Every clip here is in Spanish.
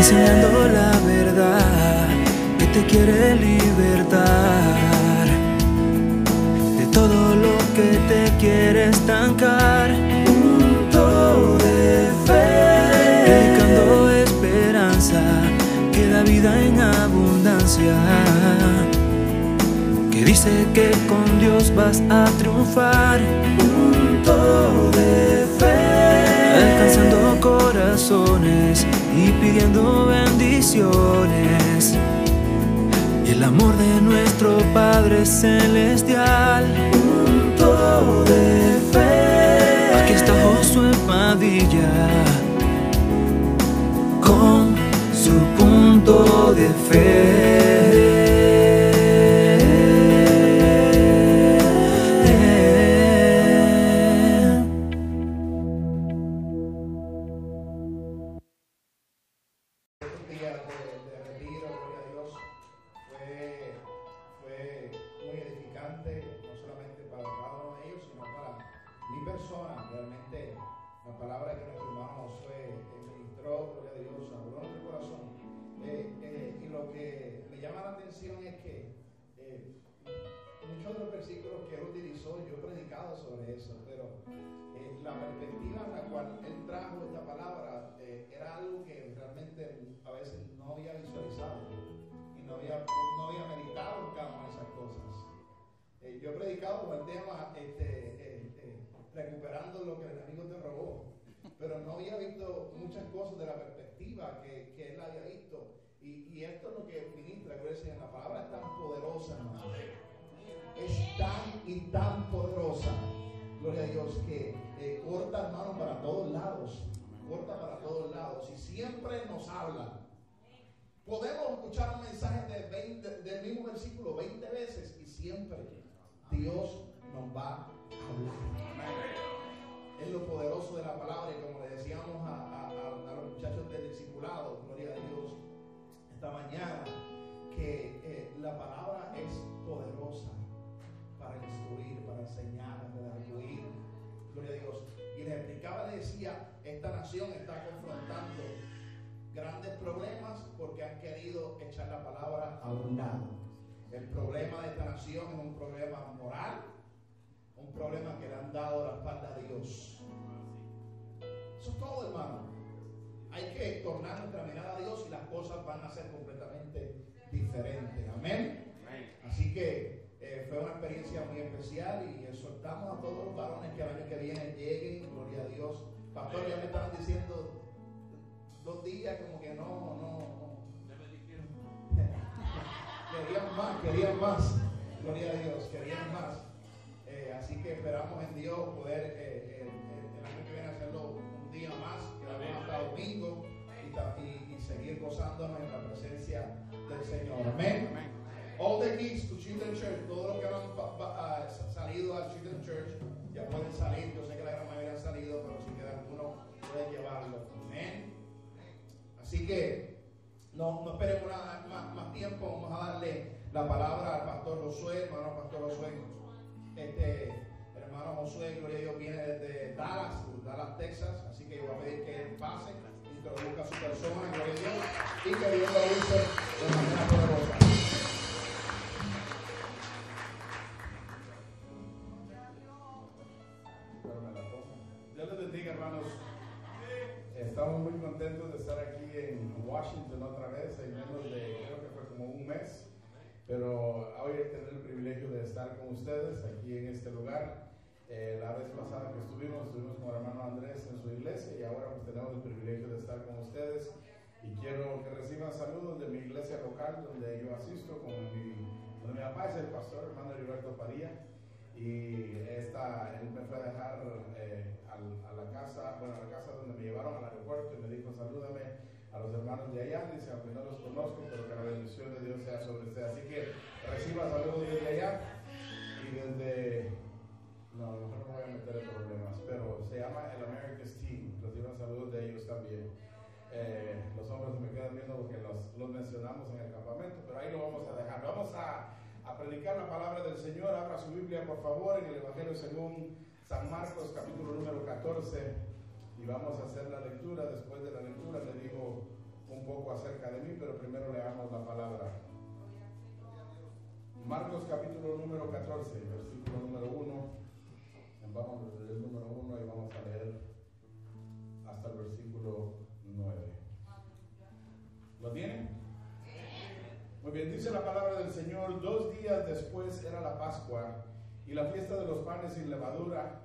enseñando la verdad que te quiere libertar de todo lo que te quiere estancar. Punto de fe, predicando esperanza que da vida en abundancia. Que dice que con Dios vas a triunfar. Punto de y pidiendo bendiciones. Y el amor de nuestro Padre Celestial. Punto de fe. Aquí está Josué Padilla con su punto de fe. Eso, pero eh, la perspectiva en la cual él trajo esta palabra eh, era algo que realmente a veces no había visualizado y no había, no había meditado cada una de esas cosas. Eh, yo he predicado con el tema este, recuperando lo que el enemigo te robó, pero no había visto muchas cosas de la perspectiva que, que él había visto. Y, y esto es lo que ministra, Señor. La palabra es tan poderosa, hermano. Es tan y tan poderosa, gloria a Dios, que eh, corta, hermano, para todos lados. Corta para todos lados. Y siempre nos habla. Podemos escuchar un mensaje de 20 del mismo versículo 20 veces y siempre Dios nos va a hablar. Es lo poderoso de la palabra y como le decíamos a, problemas porque han querido echar la palabra a un lado. El problema de esta nación es un problema moral, un problema que le han dado la espalda a Dios. Eso es todo, hermano. Hay que tornar nuestra mirada a Dios y las cosas van a ser completamente diferentes. Amén. Así que eh, fue una experiencia muy especial y exhortamos a todos los varones que el año que viene lleguen, gloria a Dios. Pastor, ya me estaban diciendo dos días como que no, no, no. querían más, querían más. Gloria a Dios, querían más. Eh, así que esperamos en Dios poder eh, el, el- año que viene hacerlo un día más, que hasta domingo y, y- seguir gozándonos en la presencia del Señor. Amén. All the kids to Children's Church, todos los que han sa- salido al Children's Church ya pueden salir. Yo sé que la gran mayoría han salido, pero si queda alguno, pueden llevarlo. Amén. Así que no, no esperemos nada más, más tiempo, vamos a darle la palabra al pastor Josué, hermano pastor Josué. Este hermano Josué, gloria a Dios, viene desde Dallas, Dallas, Texas, así que voy a pedir que él pase, introduzca a su persona, gloria a Dios, y que Dios lo use de manera poderosa. Dios les bendiga, hermanos. Estamos muy contentos de estar aquí en Washington otra vez, en menos de, creo que fue como un mes. Pero hoy tener el privilegio de estar con ustedes aquí en este lugar. Eh, la vez pasada que estuvimos, estuvimos con el hermano Andrés en su iglesia y ahora pues tenemos el privilegio de estar con ustedes. Y quiero que reciban saludos de mi iglesia local donde yo asisto, con mi, donde mi papá es el pastor, hermano Heriberto Paría. Y esta, él me fue a dejar eh, al- a, la casa, bueno, a la casa donde me llevaron al aeropuerto y me dijo, salúdame a los hermanos de allá, dice, aunque no los conozco, pero que la bendición de Dios sea sobre usted. Así que reciba saludos desde allá y desde, no, a lo mejor no voy a meter en problemas, pero se llama el America's Team, reciban saludos de ellos también. Eh, los hombres me quedan viendo porque los, los mencionamos en el campamento, pero ahí lo vamos a dejar. Vamos a, a predicar la palabra del Señor. Abra su Biblia, por favor, en el Evangelio según San Marcos, capítulo número 14. Y vamos a hacer la lectura. Después de la lectura le digo un poco acerca de mí, pero primero leamos la palabra. Marcos capítulo número 14, versículo número 1. Vamos desde el número 1 y vamos a leer hasta el versículo 9. ¿Lo tienen? Muy bien, dice la palabra del Señor, dos días después era la Pascua y la fiesta de los panes sin levadura,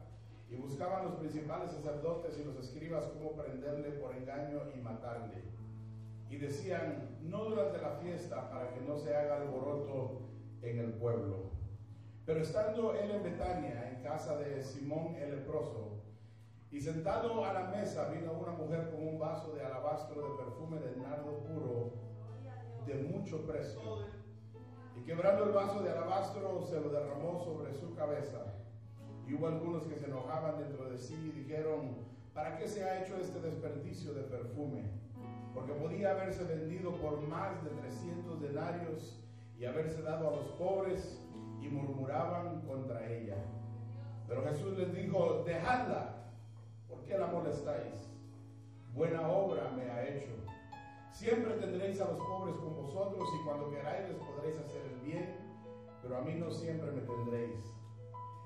y buscaban los principales sacerdotes y los escribas cómo prenderle por engaño y matarle. Y decían, no durante la fiesta para que no se haga alboroto en el pueblo. Pero estando él en Betania, en casa de Simón el leproso, y sentado a la mesa vino una mujer con un vaso de alabastro de perfume de nardo puro de mucho precio. Quebrando el vaso de alabastro se lo derramó sobre su cabeza. Y hubo algunos que se enojaban dentro de sí y dijeron, ¿para qué se ha hecho este desperdicio de perfume? Porque podía haberse vendido por más de 300 denarios y haberse dado a los pobres y murmuraban contra ella. Pero Jesús les dijo, dejadla, ¿por qué la molestáis? Buena obra me ha hecho. Siempre tendréis a los pobres con vosotros y cuando queráis les podréis hacer el bien, pero a mí no siempre me tendréis.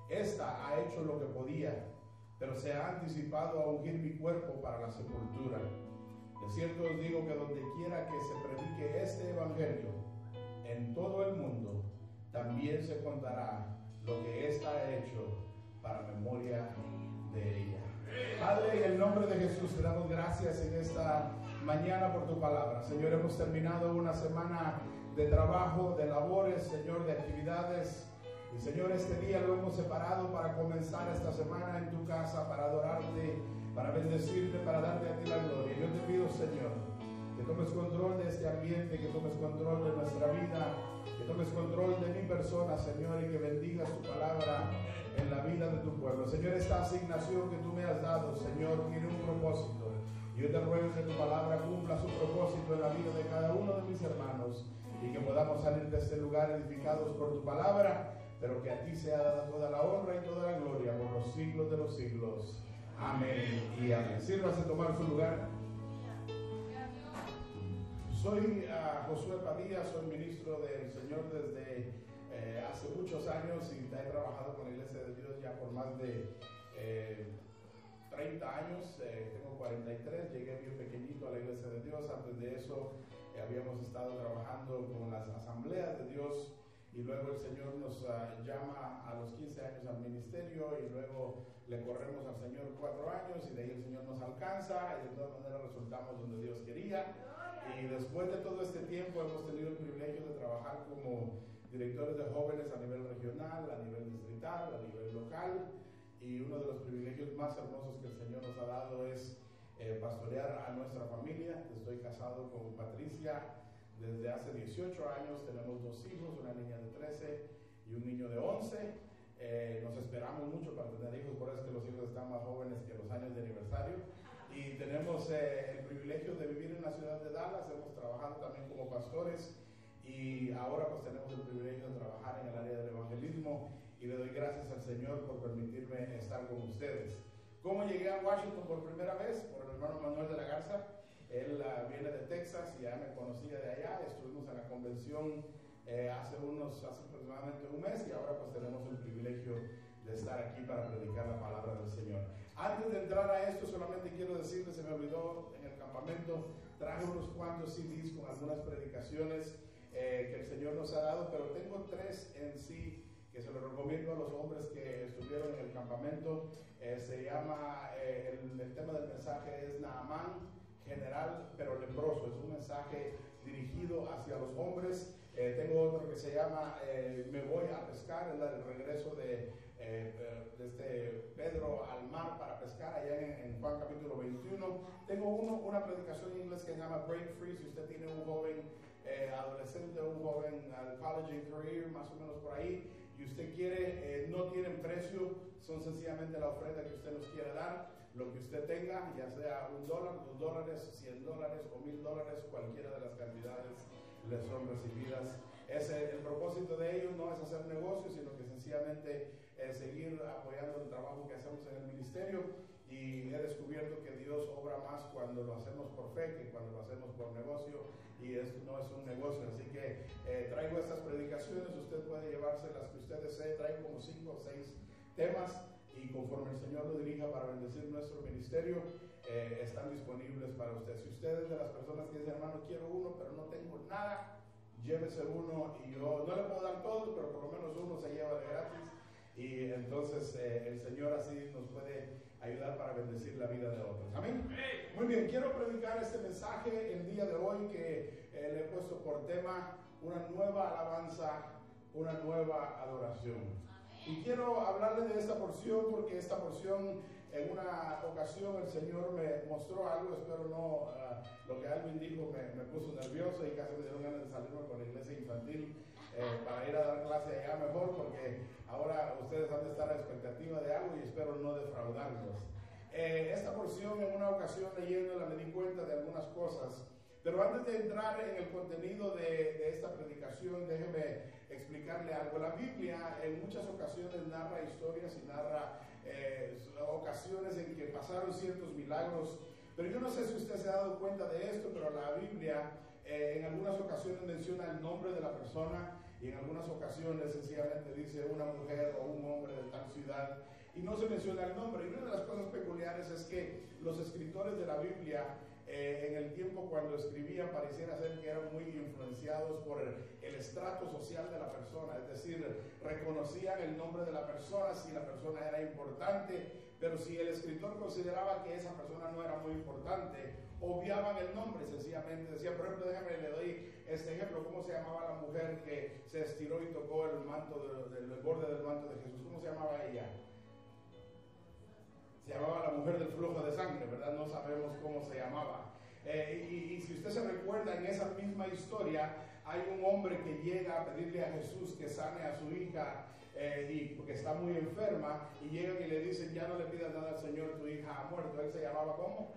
Esta ha hecho lo que podía, pero se ha anticipado a ungir mi cuerpo para la sepultura. De cierto os digo que donde quiera que se predique este evangelio, en todo el mundo, también se contará lo que ésta ha hecho para memoria de ella. Padre, en el nombre de Jesús te damos gracias en esta mañana por tu palabra. Señor, hemos terminado una semana de trabajo, de labores, Señor, de actividades. Y Señor, este día lo hemos separado para comenzar esta semana en tu casa, para adorarte, para bendecirte, para darte a ti la gloria. Yo te pido, Señor, que tomes control de este ambiente, que tomes control de nuestra vida, que tomes control de mi persona, Señor, y que bendigas tu palabra en la vida de tu pueblo. Señor, esta asignación que tú me has dado, Señor, tiene un propósito. Yo te ruego que tu palabra cumpla su propósito en la vida de cada uno de mis hermanos y que podamos salir de este lugar edificados por tu palabra, pero que a ti sea dada toda la honra y toda la gloria por los siglos de los siglos. Amén y amén. Sírvase tomar su lugar. Soy uh, Josué Padilla, soy ministro del Señor desde eh, hace muchos años y he trabajado con la Iglesia de Dios ya por más de eh, 30 años, eh, tengo 43, llegué bien pequeñito a la Iglesia de Dios, antes de eso eh, habíamos estado trabajando con las asambleas de Dios y luego el Señor nos uh, llama a los 15 años al ministerio y luego le corremos al Señor cuatro años y de ahí el Señor nos alcanza y de todas maneras resultamos donde Dios quería. Y después de todo este tiempo hemos tenido el privilegio de trabajar como directores de jóvenes a nivel regional, a nivel distrital, a nivel local y uno de los privilegios más hermosos que el Señor nos ha dado es eh, pastorear a nuestra familia. Estoy casado con Patricia desde hace 18 años, tenemos dos hijos, una niña de 13 y un niño de 11. Eh, nos esperamos mucho para tener hijos, por eso es que los hijos están más jóvenes que los años de aniversario. Y tenemos eh, el privilegio de vivir en la ciudad de Dallas, hemos trabajado también como pastores y ahora pues tenemos el privilegio de trabajar en el área del evangelismo y le doy gracias al Señor por permitirme estar con ustedes. ¿Cómo llegué a Washington por primera vez? Por el hermano Manuel de la Garza. Él uh, viene de Texas y ya me conocía de allá. Estuvimos en la convención eh, hace unos, hace aproximadamente un mes y ahora pues tenemos el privilegio de estar aquí para predicar la palabra del Señor. Antes de entrar a esto, solamente quiero decirles, se me olvidó en el campamento, traje unos cuantos CDs con algunas predicaciones eh, que el Señor nos ha dado, pero tengo tres en sí que se lo recomiendo a los hombres que estuvieron en el campamento. Eh, se llama, eh, el, el, tema del mensaje es Naamán, general pero leproso. Es un mensaje dirigido hacia los hombres. Eh, tengo otro que se llama Me voy a pescar, es el regreso de, de este Pedro al mar para pescar allá en, en, Juan capítulo 21. Tengo uno, una predicación en inglés que se llama Break Free. Si usted tiene un joven adolescente, un joven al college and career, más o menos por ahí, y usted quiere, eh, no tienen precio, son sencillamente la ofrenda que usted nos quiere dar, lo que usted tenga, ya sea un dólar, dos dólares, cien dólares o mil dólares, cualquiera de las cantidades le son recibidas. Ese, el propósito de ellos no es hacer negocios, sino que sencillamente eh, seguir apoyando el trabajo que hacemos en el ministerio y he descubierto que Dios obra más cuando lo hacemos por fe que cuando lo hacemos por negocio y esto no es un negocio. Así que eh, traigo estas predicaciones, usted puede llevarse las que usted desee, traigo como cinco o seis temas y conforme el Señor lo dirija para bendecir nuestro ministerio, eh, están disponibles para usted. Si usted es de las personas que dicen, hermano, quiero uno, pero no tengo nada, llévese uno y yo no le puedo dar todo, pero por lo menos uno se lleva de gratis. Y entonces eh, el Señor así nos puede ayudar para bendecir la vida de otros. Amén. Muy bien, quiero predicar este mensaje el día de hoy que eh, le he puesto por tema una nueva alabanza, una nueva adoración. Y quiero hablarle de esta porción porque esta porción en una ocasión el Señor me mostró algo, espero no, uh, lo que Alvin dijo me, me, puso nervioso y casi me dieron ganas de salirme con la iglesia infantil eh, para ir a dar clase allá mejor porque ahora ustedes han de estar a expectativa de algo y espero no defraudarlos. Eh, esta porción en una ocasión leyéndola me di cuenta de algunas cosas, pero antes de entrar en el contenido de, de esta predicación, déjeme explicarle algo. La Biblia en muchas ocasiones narra historias y narra eh, ocasiones en que pasaron ciertos milagros, pero yo no sé si usted se ha dado cuenta de esto, pero la Biblia eh, en algunas ocasiones menciona el nombre de la persona y en algunas ocasiones sencillamente dice una mujer o un hombre de tal ciudad y no se menciona el nombre. Y una de las cosas peculiares es que los escritores de la Biblia eh, en el tiempo cuando escribían pareciera ser que eran muy influenciados por el, estrato social de la persona, es decir, reconocían el nombre de la persona si la persona era importante, pero si el escritor consideraba que esa persona no era muy importante, obviaban el nombre, sencillamente decían, por ejemplo, déjame le doy este ejemplo, ¿cómo se llamaba la mujer que se estiró y tocó el manto del borde del manto de Jesús? ¿Cómo se llamaba ella? se llamaba la mujer del flujo de sangre, ¿verdad? No sabemos cómo se llamaba. Eh, y, y, si usted se recuerda, en esa misma historia hay un hombre que llega a pedirle a Jesús que sane a su hija eh, y porque está muy enferma y llegan y le dicen, ya no le pidas nada al Señor, tu hija ha muerto. Él se llamaba ¿cómo?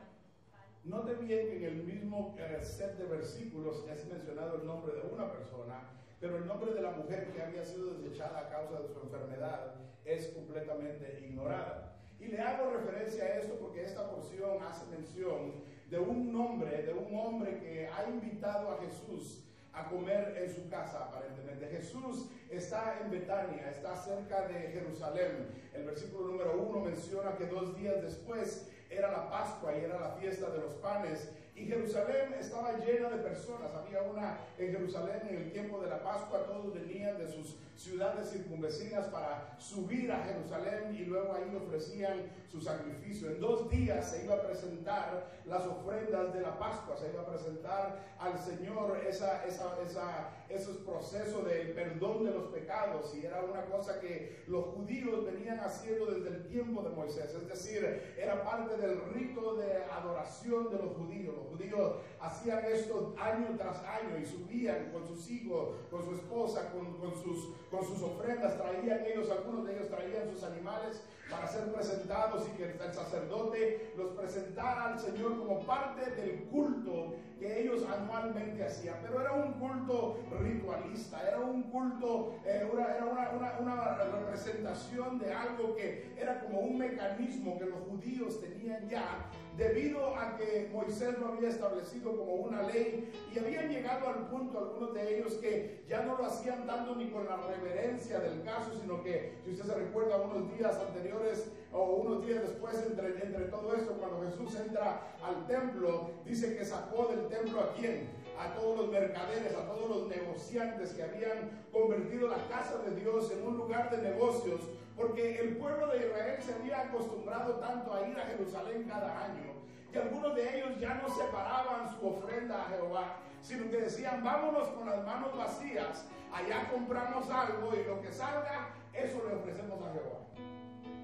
Note bien que en el mismo set de versículos es mencionado el nombre de una persona, pero el nombre de la mujer que había sido desechada a causa de su enfermedad es completamente ignorada. Y le hago referencia a esto porque esta porción hace mención de un nombre, de un hombre que ha invitado a Jesús a comer en su casa, aparentemente. Jesús está en Betania, está cerca de Jerusalén. El versículo número uno menciona que dos días después era la Pascua y era la fiesta de los panes. Y Jerusalén estaba llena de personas. Había una en Jerusalén en el tiempo de la Pascua. Todos venían de sus ciudades circunvecinas para subir a Jerusalén y luego ahí ofrecían su sacrificio. En dos días se iba a presentar las ofrendas de la Pascua. Se iba a presentar al Señor esa, esa, esa, esos procesos de perdón de los pecados. Y era una cosa que los judíos venían haciendo desde el tiempo de Moisés. Es decir, era parte del rito de adoración de los judíos los judíos hacían esto año tras año y subían con sus hijos, con su esposa, con, con, sus, con sus ofrendas, traían ellos, algunos de ellos traían sus animales para ser presentados y que el sacerdote los presentara al Señor como parte del culto que ellos anualmente hacían. Pero era un culto ritualista, era un culto, eh, era una, una, una representación de algo que era como un mecanismo que los judíos tenían ya debido a que Moisés lo había establecido como una ley y habían llegado al punto algunos de ellos que ya no lo hacían tanto ni con la reverencia del caso, sino que si usted se recuerda unos días anteriores o unos días después entre, todo esto, cuando Jesús entra al templo, dice que sacó del templo a quién? a todos los mercaderes, a todos los negociantes que habían convertido la casa de Dios en un lugar de negocios, porque el pueblo de Israel se había acostumbrado tanto a ir a Jerusalén cada año, que algunos de ellos ya no separaban su ofrenda a Jehová, sino que decían, vámonos con las manos vacías, allá compramos algo y lo que salga, eso le ofrecemos a Jehová.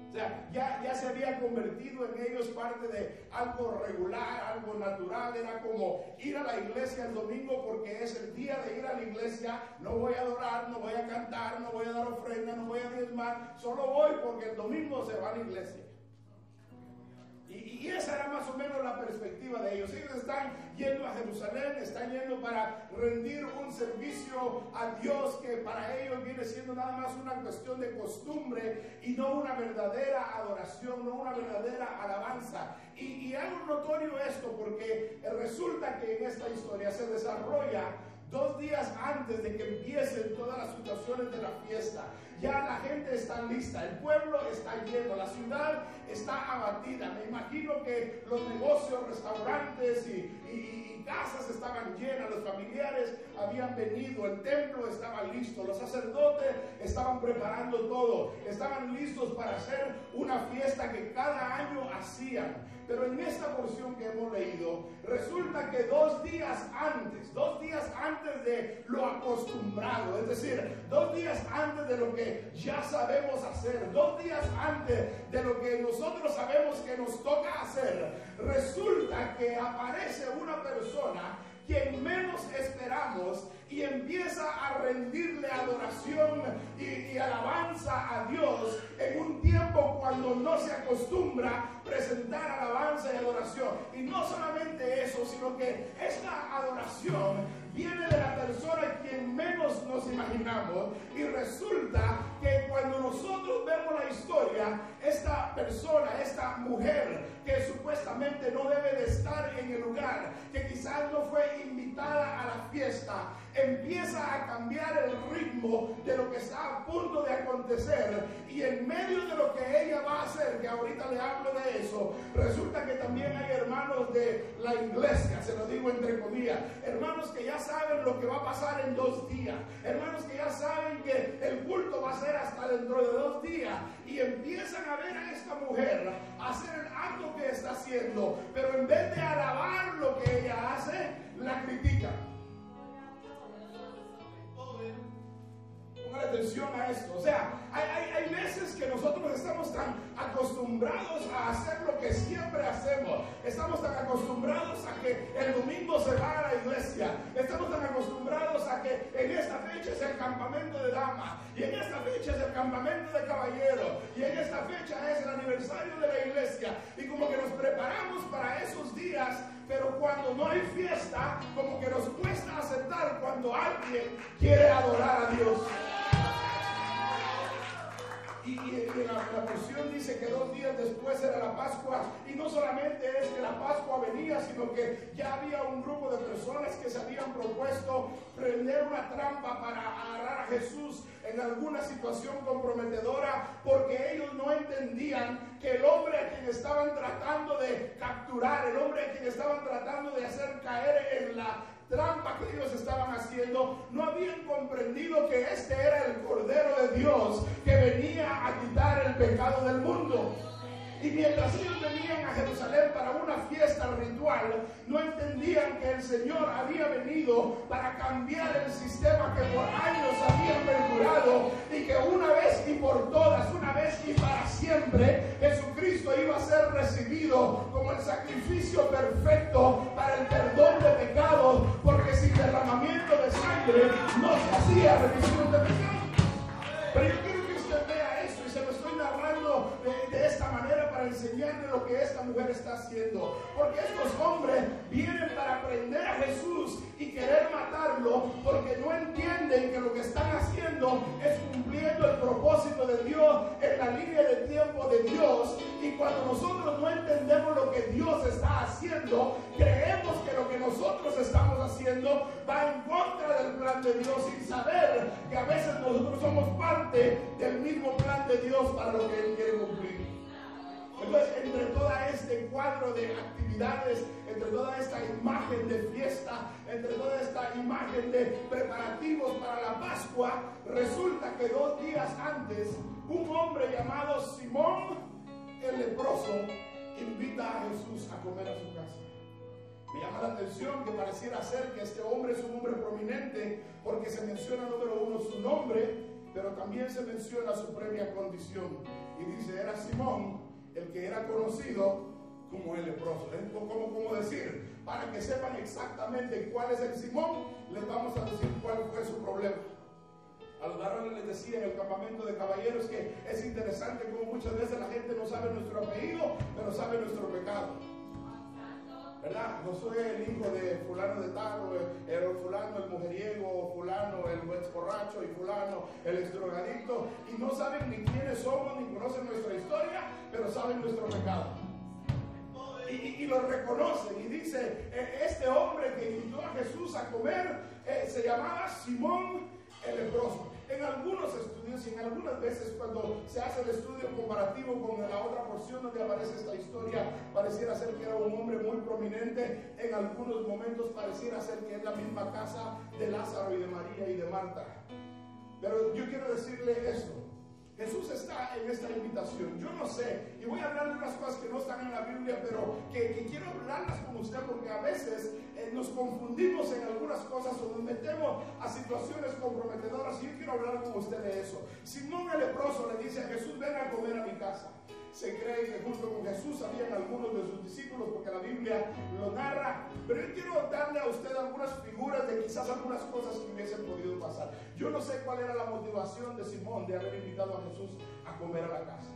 O sea, ya, ya se había convertido en ellos parte de algo regular, algo natural. Era como ir a la iglesia el domingo porque es el día de ir a la iglesia. No voy a adorar, no voy a cantar, no voy a dar ofrenda, no voy a diezmar. Solo voy porque el domingo se va a la iglesia. Y, esa era más o menos la perspectiva de ellos. Ellos están yendo a Jerusalén, están yendo para rendir un servicio a Dios que para ellos viene siendo nada más una cuestión de costumbre y no una verdadera adoración, no una verdadera alabanza. Y, y hago notorio esto porque resulta que en esta historia se desarrolla dos días antes de que empiecen todas las situaciones de la fiesta. Ya la gente está lista, el pueblo está lleno, la ciudad está abatida. Me imagino que los negocios, restaurantes y, y- y casas estaban llenas, los familiares habían venido, el templo estaba listo, los sacerdotes estaban preparando todo, estaban listos para hacer una fiesta que cada año hacían. Pero en esta porción que hemos leído, resulta que dos días antes, dos días antes de lo acostumbrado, es decir, dos días antes de lo que ya sabemos hacer, dos días antes de lo que nosotros sabemos que nos toca hacer, resulta que aparece una persona quien menos esperamos y empieza a rendirle adoración y, alabanza a Dios en un tiempo cuando no se acostumbra presentar alabanza y adoración. Y no solamente eso, sino que esta adoración viene de la persona quien menos nos imaginamos y resulta que cuando nosotros vemos la historia, esta persona, esta mujer que supuestamente no debe de estar en el lugar, que quizás no fue invitada a la fiesta, empieza a cambiar el ritmo de lo que está a punto de acontecer. Y en medio de lo que ella va a hacer, que ahorita le hablo de eso, resulta que también hay hermanos de la iglesia, se lo digo entre comillas, hermanos que ya saben lo que va a pasar en dos días, hermanos que ya saben que el culto va a ser hasta dentro de dos días. Y empiezan a ver a esta mujer hacer el acto que está haciendo, pero en vez de alabar lo que ella hace, la critican. Atención a esto. O sea, hay, hay- hay veces que nosotros estamos tan acostumbrados a hacer lo que siempre hacemos. Estamos tan acostumbrados a que el domingo se va a la iglesia. Estamos tan acostumbrados a que en esta fecha es el campamento de damas. Y en esta fecha es el campamento de caballeros. Y en esta fecha es el aniversario de la iglesia. Y como que nos preparamos para esos días. Pero cuando no hay fiesta, como que nos cuesta aceptar cuando alguien quiere adorar a Dios. Y, la, la dice que dos días después era la Pascua. Y no solamente es que la Pascua venía, sino que ya había un grupo de personas que se habían propuesto prender una trampa para agarrar a Jesús en alguna situación comprometedora, porque ellos no entendían que el hombre a quien estaban tratando de capturar, el hombre a quien estaban tratando de hacer caer en la trampa que ellos estaban haciendo, no habían comprendido que este era el Cordero de Dios que venía a quitar el pecado del mundo. Y mientras ellos venían a Jerusalén para una fiesta ritual, no entendían que el Señor había venido para cambiar el sistema que por años había perdurado y que una vez y por todas, una vez y para siempre, Jesucristo iba a ser recibido como el sacrificio perfecto para el perdón de pecados, porque sin derramamiento de sangre no se hacía remisión de pecados. Pero quiero que usted vea esto y se lo estoy narrando de, de esta manera para enseñarle lo que esta mujer está haciendo. Porque estos hombres vienen para prender a Jesús y querer matarlo porque no entienden que lo que están haciendo es cumpliendo el propósito de Dios en la línea de tiempo de Dios. Y cuando nosotros no entendemos lo que Dios está haciendo, creemos que lo que nosotros estamos haciendo va en contra del plan de Dios sin saber que a veces nosotros somos parte del mismo plan de Dios para lo que Él quiere cumplir. Cuadro de actividades, entre toda esta imagen de fiesta, entre toda esta imagen de preparativos para la Pascua, resulta que dos días antes, un hombre llamado Simón el leproso invita a Jesús a comer a su casa. Me llama la atención que pareciera ser que este hombre es un hombre prominente porque se menciona número uno su nombre, pero también se menciona su previa condición. Y dice, era Simón el que era conocido como el leproso. Es como, como decir, para que sepan exactamente cuál es el Simón, les vamos a decir cuál fue su problema. A los varones les decía en el campamento de caballeros que es interesante como muchas veces la gente no sabe nuestro apellido, pero sabe nuestro pecado. ¿Verdad? No soy el hijo de fulano de tal, o el, fulano el mujeriego, fulano el ex borracho, y fulano el ex drogadicto, y no saben ni quiénes somos, ni conocen nuestra historia, pero saben nuestro pecado. Y, lo reconocen y dice, e, este hombre que invitó a Jesús a comer eh, se llamaba Simón el leproso. En algunos estudios y en algunas veces cuando se hace el estudio comparativo con la otra porción donde aparece esta historia, pareciera ser que era un hombre muy prominente. En algunos momentos pareciera ser que es la misma casa de Lázaro y de María y de Marta. Pero yo quiero decirle esto. Jesús está en esta invitación. Yo no sé, y voy a hablar de unas cosas que no están en la Biblia, pero que, quiero hablarlas con usted porque a veces eh, nos confundimos en algunas cosas o nos metemos a situaciones comprometedoras y yo quiero hablar con usted de eso. Simón el leproso le dice a Jesús, ven a comer a mi casa se cree que junto con Jesús habían algunos de sus discípulos, porque la Biblia lo narra. Pero yo quiero darle a usted algunas figuras de quizás algunas cosas que hubiesen podido pasar. Yo no sé cuál era la motivación de Simón de haber invitado a Jesús a comer a la casa.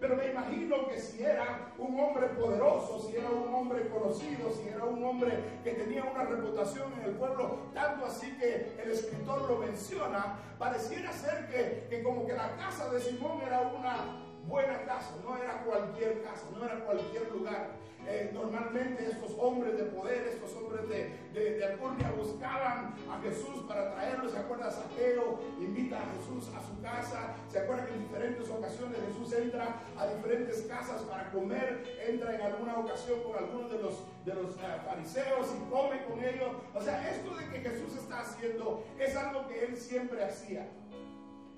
Pero me imagino que si era un hombre poderoso, si era un hombre conocido, si era un hombre que tenía una reputación en el pueblo, tanto así que el escritor lo menciona, pareciera ser que, que como que la casa de Simón era una buena casa, no era cualquier casa, no era cualquier lugar. Eh, normalmente estos hombres de poder, estos hombres de, de, alcurnia buscaban a Jesús para traerlo. ¿Se acuerda? Saqueo invita a Jesús a su casa. ¿Se acuerda que en diferentes ocasiones Jesús entra a diferentes casas para comer? Entra en alguna ocasión con algunos de los, de los eh, fariseos y come con ellos. O sea, esto de que Jesús está haciendo es algo que él siempre hacía.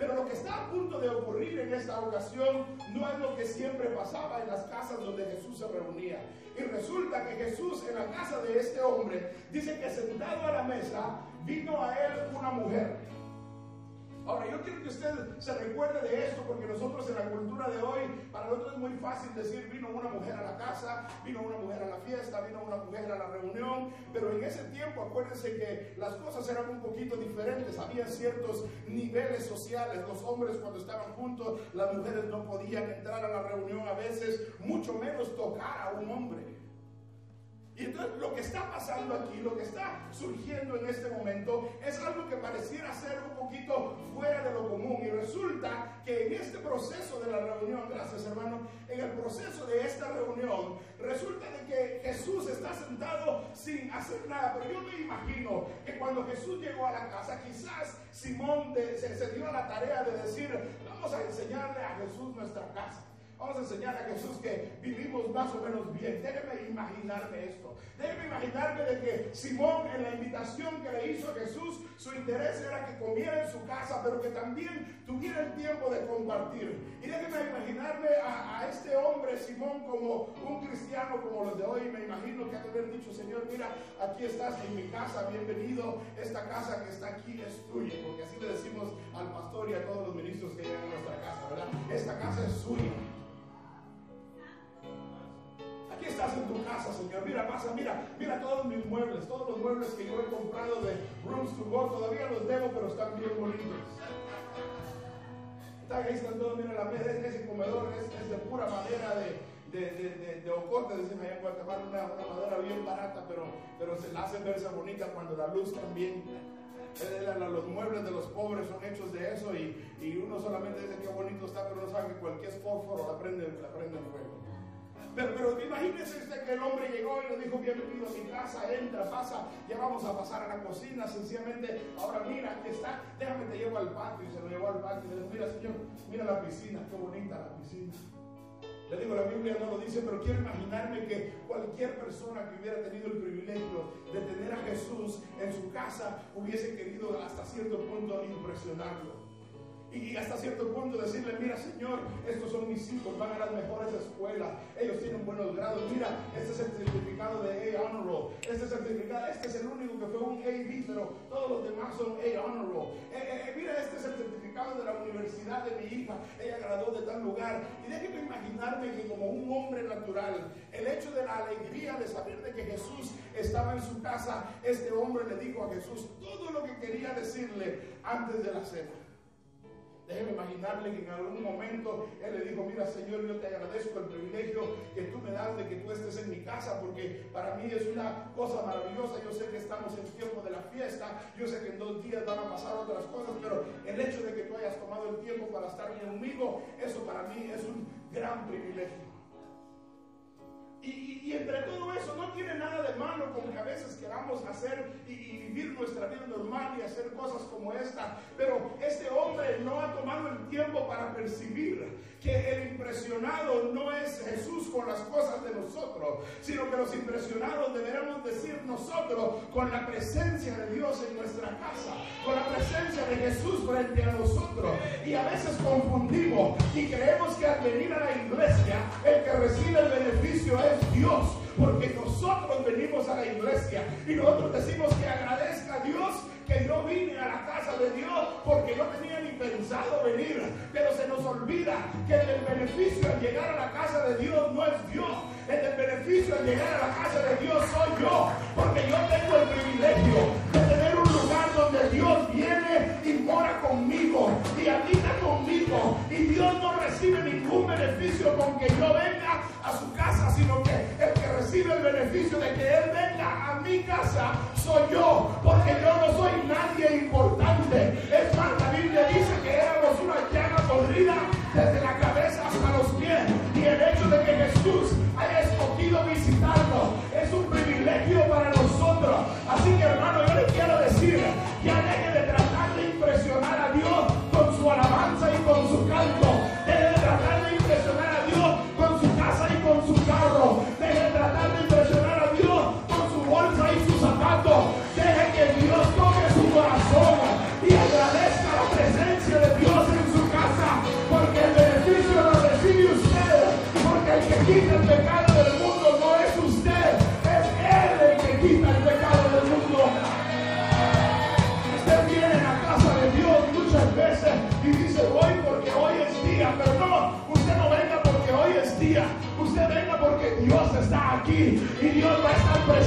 Pero lo que está a punto de ocurrir en esta ocasión no es lo que siempre pasaba en las casas donde Jesús se reunía. Y resulta que Jesús en la casa de este hombre dice que sentado a la mesa vino a él una mujer. Ahora, yo quiero que usted se recuerde de esto porque nosotros en la cultura de hoy, para nosotros es muy fácil decir vino una mujer a la casa, vino una mujer a la fiesta, vino una mujer a la reunión, pero en ese tiempo acuérdense que las cosas eran un poquito diferentes, había ciertos niveles sociales, los hombres cuando estaban juntos, las mujeres no podían entrar a la reunión a veces, mucho menos tocar a un hombre. Y entonces lo que está pasando aquí, lo que está surgiendo en este momento, es algo que pareciera ser un poquito fuera de lo común. Y resulta que en este proceso de la reunión, gracias hermano, en el proceso de esta reunión, resulta de que Jesús está sentado sin hacer nada. Pero yo me imagino que cuando Jesús llegó a la casa, quizás Simón se, se dio a la tarea de decir, vamos a enseñarle a Jesús nuestra casa. Vamos a enseñar a Jesús que vivimos más o menos bien. Déjeme imaginarme esto. Déjeme imaginarme de que Simón en la invitación que le hizo a Jesús, su interés era que comiera en su casa, pero que también tuviera el tiempo de compartir. Y déjeme imaginarme a, este hombre, Simón, como un cristiano como los de hoy. Me imagino que ha de haber dicho, Señor, mira, aquí estás en mi casa, bienvenido. Esta casa que está aquí es tuya, porque así le decimos al pastor y a todos los ministros que llegan a nuestra casa, ¿verdad? Esta casa es suya. Aquí estás en tu casa, Señor. Mira, pasa, mira, mira todos mis muebles, todos los muebles que yo he comprado de Rooms to Go. Todavía los debo, pero están bien bonitos. Están ahí, están todos, mira, la mesa, ese comedor es, es de pura madera de, de, de, de, ocote, dicen allá en Guatemala, una, madera bien barata, pero, pero se la hace verse bonita cuando la luz también. Eh, los muebles de los pobres son hechos de eso y, y uno solamente dice qué bonito está, pero no sabe que cualquier fósforo la prende, la prende en fuego. Imagínese usted que el hombre llegó y le dijo, bienvenido a mi casa, entra, pasa, ya vamos a pasar a la cocina, sencillamente, ahora mira, aquí está, déjame te llevo al patio, y se lo llevó al patio, y le dijo, mira señor, mira la piscina, qué bonita la piscina. Le digo, la Biblia no lo dice, pero quiero imaginarme que cualquier persona que hubiera tenido el privilegio de tener a Jesús en su casa hubiese querido hasta cierto punto impresionarlo y hasta cierto punto decirle, mira Señor, estos son mis hijos, van a las mejores escuelas, ellos tienen buenos grados, mira, este es el certificado de A Honor Roll, este certificado, este es el único que fue un AB, pero todos los demás son A Honor Roll. Eh, eh, eh, mira, este es el certificado de la universidad de mi hija, ella graduó de tal lugar. Y déjeme imaginarme que como un hombre natural, el hecho de la alegría de saber de que Jesús estaba en su casa, este hombre le dijo a Jesús todo lo que quería decirle antes de la cena. Déjeme imaginarle que en algún momento él le dijo, mira Señor, yo te agradezco el privilegio que tú me das de que tú estés en mi casa, porque para mí es una cosa maravillosa. Yo sé que estamos en tiempo de la fiesta, yo sé que en dos días van a pasar otras cosas, pero el hecho de que tú hayas tomado el tiempo para estar conmigo, eso para mí es un gran privilegio. Y, entre todo eso no tiene nada de malo como que a veces queramos hacer y, y, vivir nuestra vida normal y hacer cosas como esta. Pero este hombre no ha tomado el tiempo para percibir que el impresionado no es Jesús con las cosas de nosotros, sino que los impresionados deberemos decir nosotros con la presencia de Dios en nuestra casa, con la presencia de Jesús frente a nosotros. Y a veces confundimos y creemos que al venir a la iglesia el que recibe el beneficio es Dios, porque nosotros venimos a la iglesia y nosotros decimos que agradezca a Dios que yo vine a la casa de Dios porque no tenía ni pensado venir. Pero se nos olvida que el beneficio al llegar a la casa de Dios no es Dios. El beneficio al llegar a la casa de Dios soy yo. Porque yo tengo el privilegio de tener un lugar donde Dios viene y mora conmigo y habita conmigo. Beneficio con que yo venga a su casa, sino que el que recibe el beneficio de que Él venga a mi casa soy yo. Porque yo no soy nadie importante.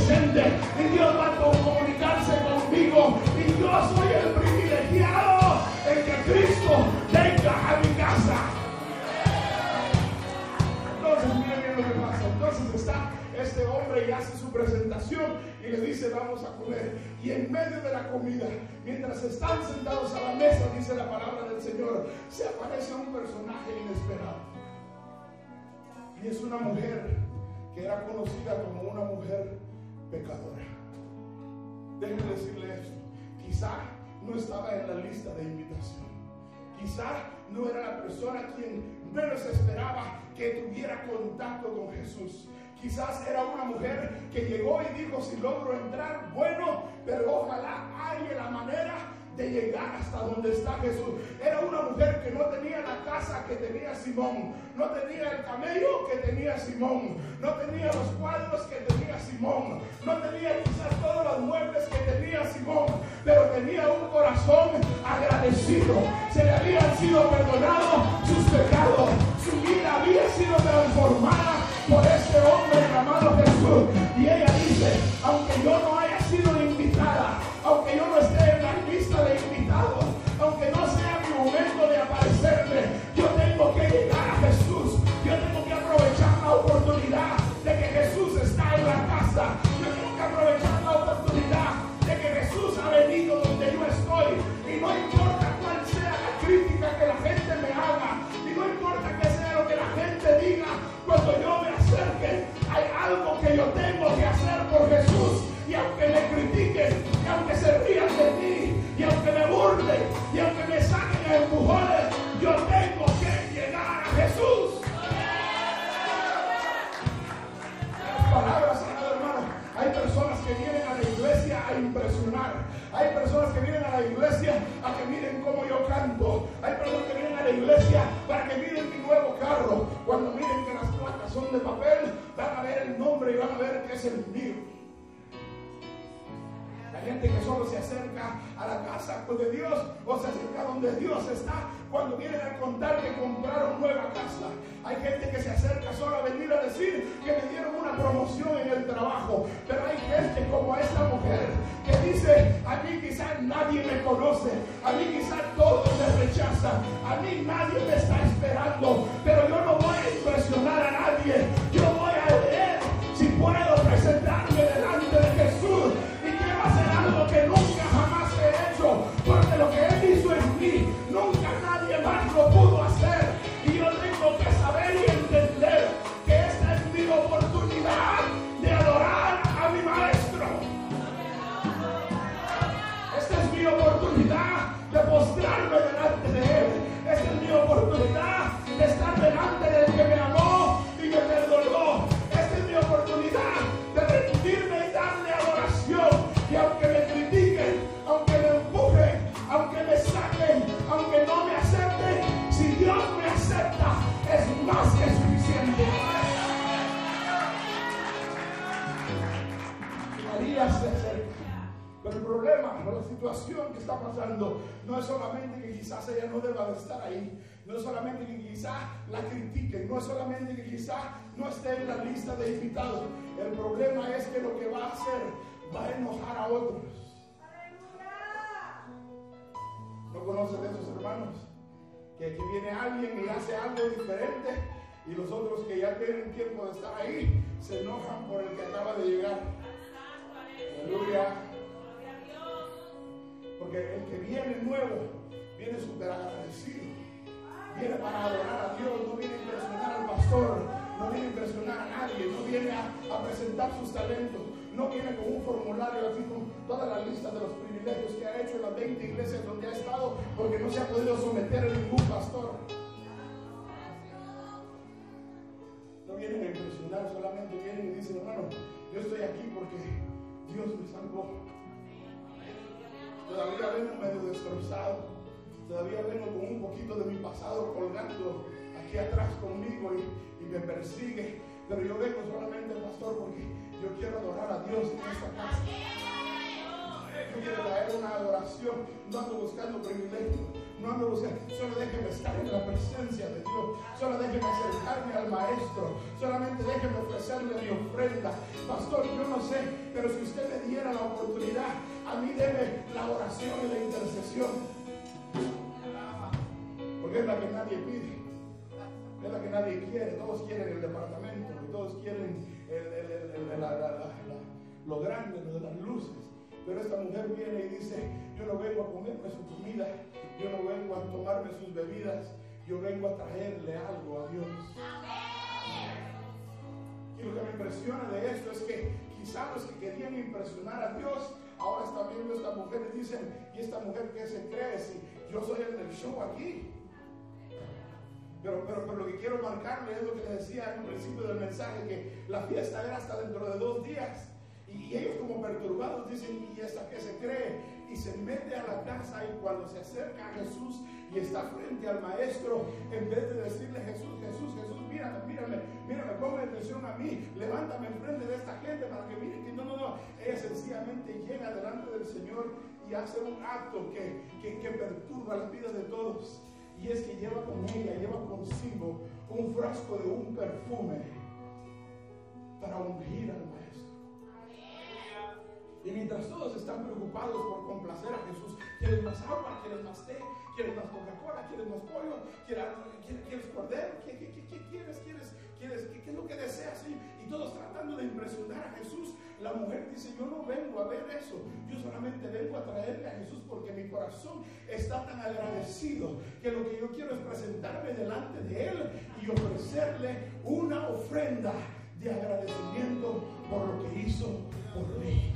Y Dios va a comunicarse conmigo y yo soy el privilegiado en que Cristo venga a mi casa. Entonces, miren bien lo que pasa. Entonces está este hombre y hace su presentación y le dice, vamos a comer. Y en medio de la comida, mientras están sentados a la mesa, dice la palabra del Señor, se aparece un personaje inesperado. Y es una mujer que era conocida como una mujer pecadora. Déjenme decirle esto. Quizá no estaba en la lista de invitación. Quizá no era la persona quien menos esperaba que tuviera contacto con Jesús. Quizás era una mujer que llegó y dijo, si logro entrar, bueno, pero ojalá haya la manera de llegar hasta donde está Jesús. Era una mujer que no tenía la casa que tenía Simón, no tenía el camello que tenía Simón, no tenía los cuadros que tenía Simón, no tenía quizás todos los muebles que tenía Simón, pero tenía un corazón agradecido. Se le habían sido perdonados sus pecados, su vida había sido transformada por este hombre llamado Jesús. Y ella dice, aunque yo no haya la critiquen, no es solamente que quizás no esté en la lista de invitados. El problema es que lo que va a hacer va a enojar a otros. ¿No conocen de esos hermanos? Que aquí viene alguien y hace algo diferente y los otros que ya tienen tiempo de estar ahí se enojan por el que acaba de llegar. Aleluya. Porque el que viene nuevo viene súper agradecido. Viene para adorar a Dios, no viene a impresionar al pastor, no viene a impresionar a nadie, no viene a, presentar sus talentos, no viene con un formulario así con toda la lista de los privilegios que ha hecho en las 20 iglesias donde ha estado, porque no se ha podido someter a ningún pastor. No vienen a impresionar, solamente vienen y dicen, hermano, yo estoy aquí porque Dios me salvó. Todavía vengo medio destrozado. Todavía vengo con un poquito de mi pasado colgando aquí atrás conmigo y, y me persigue. Pero yo vengo solamente, pastor, porque yo quiero adorar a Dios en esta casa. Yo quiero traer una adoración. No ando buscando privilegio. No ando buscando. Solo déjeme estar en la presencia de Dios. Solo déjeme acercarme al Maestro. Solamente déjeme ofrecerle mi ofrenda. Pastor, yo no sé, pero si usted me diera la oportunidad, a mí debe la oración y la intercesión. Porque es la que nadie pide. Es la que nadie quiere. Todos quieren el departamento. Todos quieren el- el- lo grande, lo de las luces. Pero esta mujer viene y dice, yo no vengo a comerme su comida, yo no vengo a tomarme sus bebidas, yo vengo a traerle algo a Dios. Y lo que me impresiona de esto es que quizás los que querían impresionar a Dios, ahora están viendo a esta mujer y dicen, ¿y esta mujer qué se cree si yo soy el del show aquí? Pero, pero, pero lo que quiero marcarle es lo que le decía en el principio del mensaje, que la fiesta era hasta dentro de dos días. Y ellos como perturbados dicen, ¿y esta qué se cree? Y se mete a la casa y cuando se acerca a Jesús y está frente al maestro, en vez de decirle Jesús, Jesús, Jesús, mírame, mírame, mírame, ponme atención a mí, levántame enfrente de esta gente para que miren que no, no, no. Ella sencillamente llega delante del Señor y hace un acto que, que, que perturba las vidas de todos. Y es que lleva con ella, lleva consigo un frasco de un perfume para ungir al maestro. Y mientras todos están preocupados por complacer a Jesús, ¿quieres más agua? ¿Quieres más té? ¿Quieres más Coca-Cola? ¿Quieres más pollo? ¿Quieres, quieres, cordero? ¿Qué, qué, qué, qué quieres? ¿Quieres, quieres qué es lo que deseas? Y, y todos tratando de impresionar a Jesús. La mujer dice, yo no vengo a ver eso. Yo solamente vengo a traerle a Jesús porque mi corazón está tan agradecido que lo que yo quiero es presentarme delante de Él y ofrecerle una ofrenda de agradecimiento por lo que hizo por mí.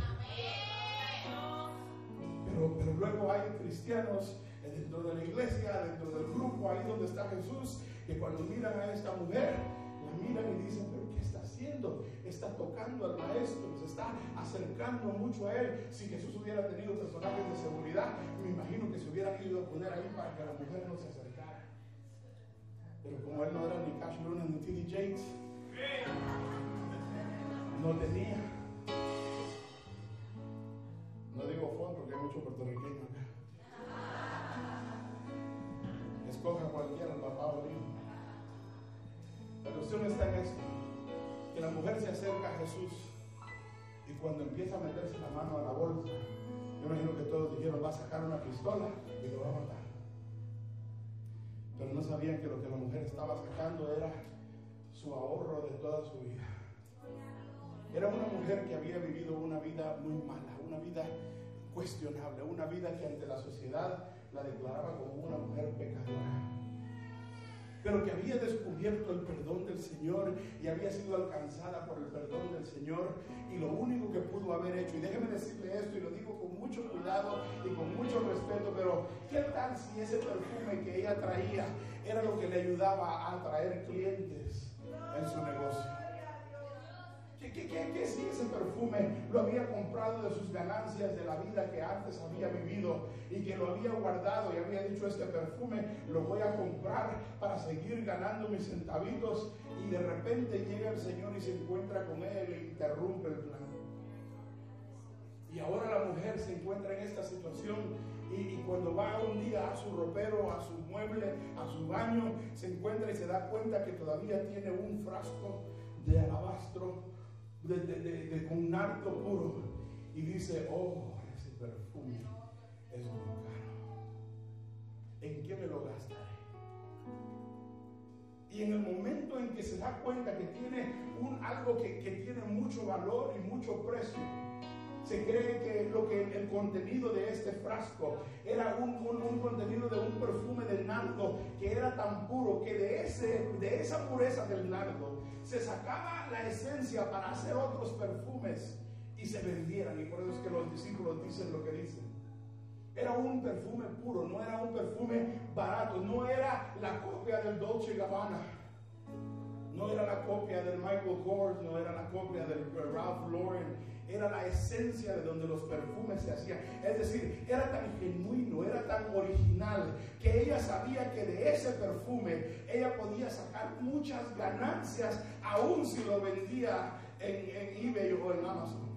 Pero, pero luego hay cristianos dentro de la iglesia, dentro del grupo, ahí donde está Jesús, que cuando miran a esta mujer, la miran y dicen, pero ¿qué está haciendo? Está tocando al maestro, se está acercando mucho a él. Si Jesús hubiera tenido personajes de seguridad, me imagino que se hubieran ido a poner ahí para que la mujer no se acercara. Pero como él no era ni Cash Luna ni T.D. Jakes, no tenía. No digo fondo porque hay mucho puertorriqueño acá. Escoja cualquiera, el papá o hijo. La cuestión está en esto, que la mujer se acerca a Jesús y cuando empieza a meterse la mano a la bolsa, yo imagino que todos dijeron, va a sacar una pistola y lo va a matar. pero no sabían que lo que la mujer estaba sacando era su ahorro de toda su vida. Era una mujer que había vivido una vida muy mala, una vida cuestionable, una vida que ante la sociedad la declaraba como una mujer pecadora pero que había descubierto el perdón del Señor y había sido alcanzada por el perdón del Señor y lo único que pudo haber hecho, y déjeme decirle esto y lo digo con mucho cuidado y con mucho respeto, pero ¿qué tal si ese perfume que ella traía era lo que le ayudaba a atraer clientes en su negocio? ¿Qué, si ese perfume lo había comprado de sus ganancias de la vida que antes había vivido y que lo había guardado. Y había dicho este perfume lo voy a comprar para seguir ganando mis centavitos y de repente llega el Señor y se encuentra con él e interrumpe el plan? Y ahora la mujer se encuentra en esta situación y, y, cuando va un día a su ropero, a su mueble, a su baño, se encuentra y se da cuenta que todavía tiene un frasco de alabastro de, con un nardo puro y dice, oh, ese perfume es muy caro. ¿En qué me lo gastaré? Y en el momento en que se da cuenta que tiene un, algo que, que tiene mucho valor y mucho precio, se cree que lo que el contenido de este frasco era un, contenido de un perfume de nardo que era tan puro que de, ese, de esa pureza del nardo se sacaba la esencia para hacer otros perfumes y se vendieran. Y por eso es que los discípulos dicen lo que dicen. Era un perfume puro, no era un perfume barato, no era la copia del Dolce Gabbana, no era la copia del Michael Kors, no era la copia del Ralph Lauren era la esencia de donde los perfumes se hacían. Es decir, era tan genuino, era tan original, que ella sabía que de ese perfume ella podía sacar muchas ganancias, aun si lo vendía en, en eBay o en Amazon.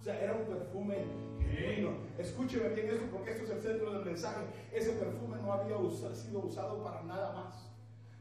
O sea, era un perfume genuino. Escúcheme bien esto porque esto es el centro del mensaje. Ese perfume no había sido usado para nada más.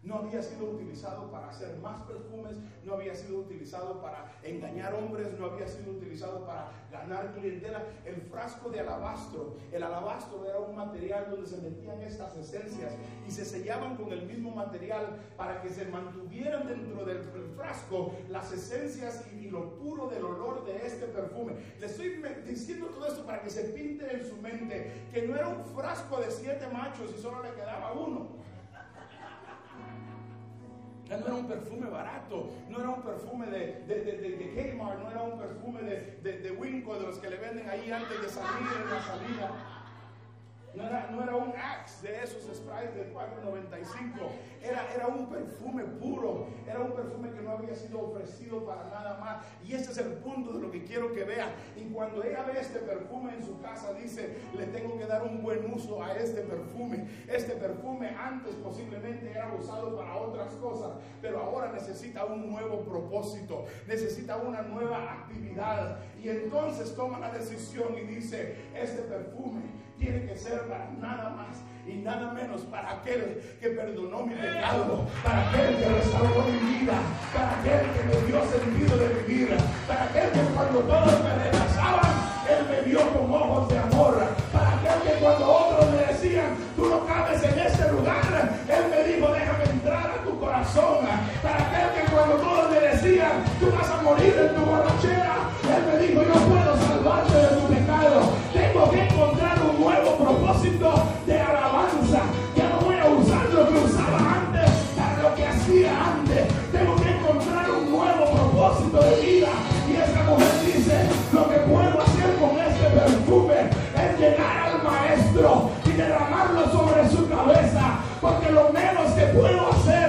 No había sido utilizado para hacer más perfumes, no había sido utilizado para engañar hombres, no había sido utilizado para ganar clientela. El frasco de alabastro, el alabastro era un material donde se metían estas esencias y se sellaban con el mismo material para que se mantuvieran dentro del frasco las esencias y, lo puro del olor de este perfume. Le estoy diciendo todo esto para que se pinte en su mente que no era un frasco de siete machos y solo le quedaba uno no era un perfume barato, no era un perfume de, de, de, de Kmart, no era un perfume de, de Winco, de los que le venden ahí antes de salir en la salida. No era, no era, un Axe de esos sprays de 4.95. Era, era un perfume puro. Era un perfume que no había sido ofrecido para nada más. Y ese es el punto de lo que quiero que vea. Y cuando ella ve este perfume en su casa, dice, le tengo que dar un buen uso a este perfume. Este perfume antes posiblemente era usado para otras cosas, pero ahora necesita un nuevo propósito. Necesita una nueva actividad. Y entonces toma la decisión y dice, este perfume tiene que ser para nada más y nada menos para aquel que perdonó mi pecado, para aquel que restauró mi vida, para aquel que me dio sentido de vivir, para aquel que cuando todos me rechazaban, Él me vio con ojos de amor, para aquel que cuando lo menos que puedo hacer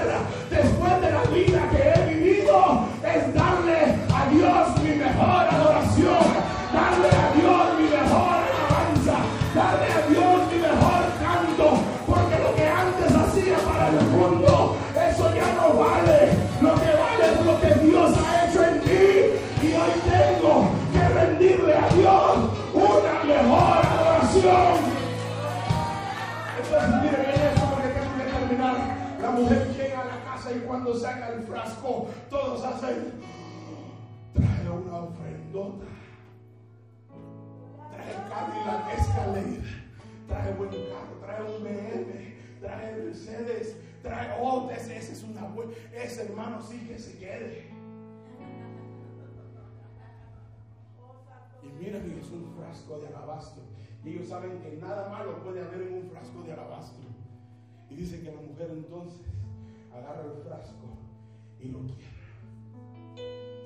saca el frasco, todos hacen, trae una ofrendota trae Cadillac Escalade, trae buen carro, trae un BM, trae Mercedes, trae, oh, ese, ese es una buena, ese hermano sí que se quede. Y miren que es un frasco de alabastro. Y ellos saben que nada malo puede haber en un frasco de alabastro. Y dice que la mujer entonces agarra el frasco y lo quiebra.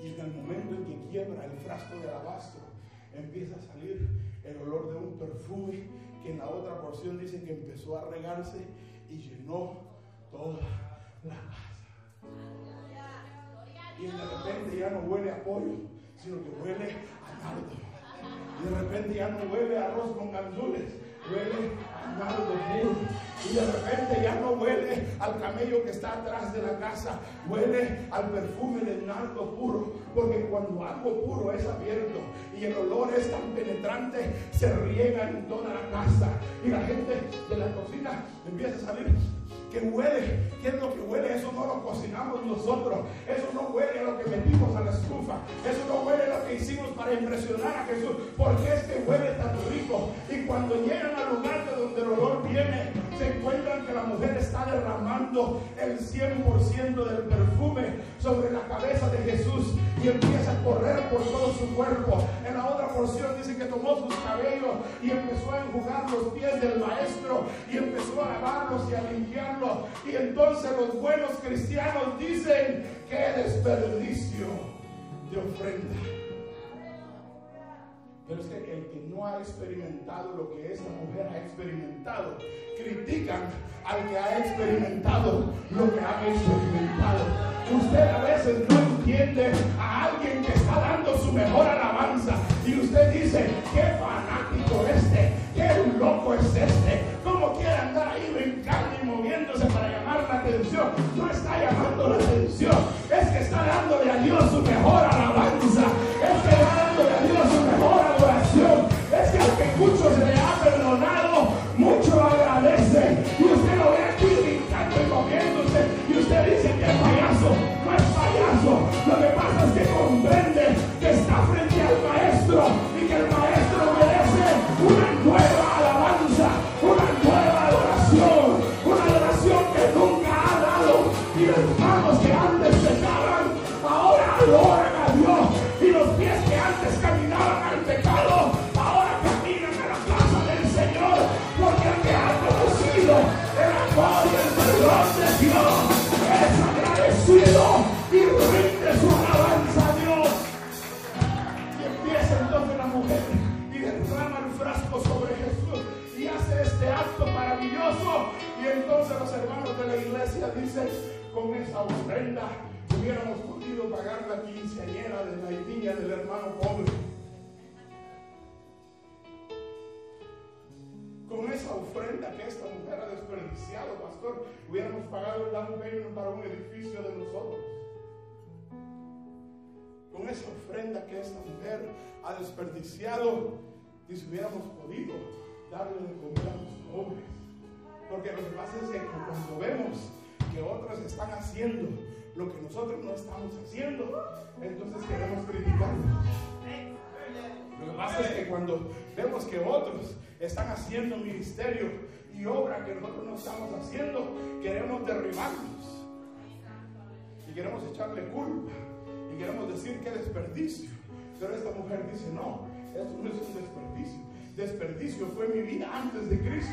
Y en el momento en que quiebra el frasco de alabastro, empieza a salir el olor de un perfume que en la otra porción dice que empezó a regarse y llenó toda la casa. Y de repente ya no huele a pollo, sino que huele a nardo. Y de repente ya no huele a arroz con gandules, huele a nardo. Y de repente ya no huele al camello que está atrás de la casa, huele al perfume del nardo puro. Porque cuando algo puro es abierto y el olor es tan penetrante, se riega en toda la casa. Y la gente de la cocina empieza a salir que huele. ¿Qué es lo que huele? Eso no lo cocinamos nosotros. Eso no huele a lo que metimos a la estufa. Eso no huele a lo que hicimos para impresionar a Jesús. Porque es que huele tan rico. Y cuando llegan al lugar de donde el olor viene, se encuentran que la mujer está derramando el 100% del perfume sobre la cabeza de Jesús y empieza a correr por todo su cuerpo. Porción dice que tomó sus cabellos y empezó a enjugar los pies del maestro y empezó a lavarlos y a limpiarlos. Y entonces los buenos cristianos dicen, qué desperdicio de ofrenda. Pero es que el que no ha experimentado lo que esta mujer ha experimentado, critican al que ha experimentado lo que ha experimentado. Usted a veces no entiende a alguien que está dando su mejor alabanza y usted dice, qué fanático este, qué loco es este, cómo quiere andar ahí brincando y moviéndose para llamar la atención. No está llamando la atención, es que está dándole a Dios su mejor alabanza, hubiéramos podido pagar la quinceañera de la niña del hermano pobre. Con esa ofrenda que esta mujer ha desperdiciado, pastor, hubiéramos pagado el down payment para un edificio de nosotros con esa ofrenda que esta mujer ha desperdiciado, si hubiéramos podido darle de comer a los pobres. Porque lo que pasa es que cuando vemos que otros están haciendo lo que nosotros no estamos haciendo, entonces queremos criticarlos. Lo que pasa es que cuando vemos que otros están haciendo ministerio y obra que nosotros no estamos haciendo, queremos derribarlos. Y queremos echarle culpa. Y queremos decir que desperdicio. Pero esta mujer dice, no, esto no es un desperdicio. Desperdicio fue mi vida antes de Cristo.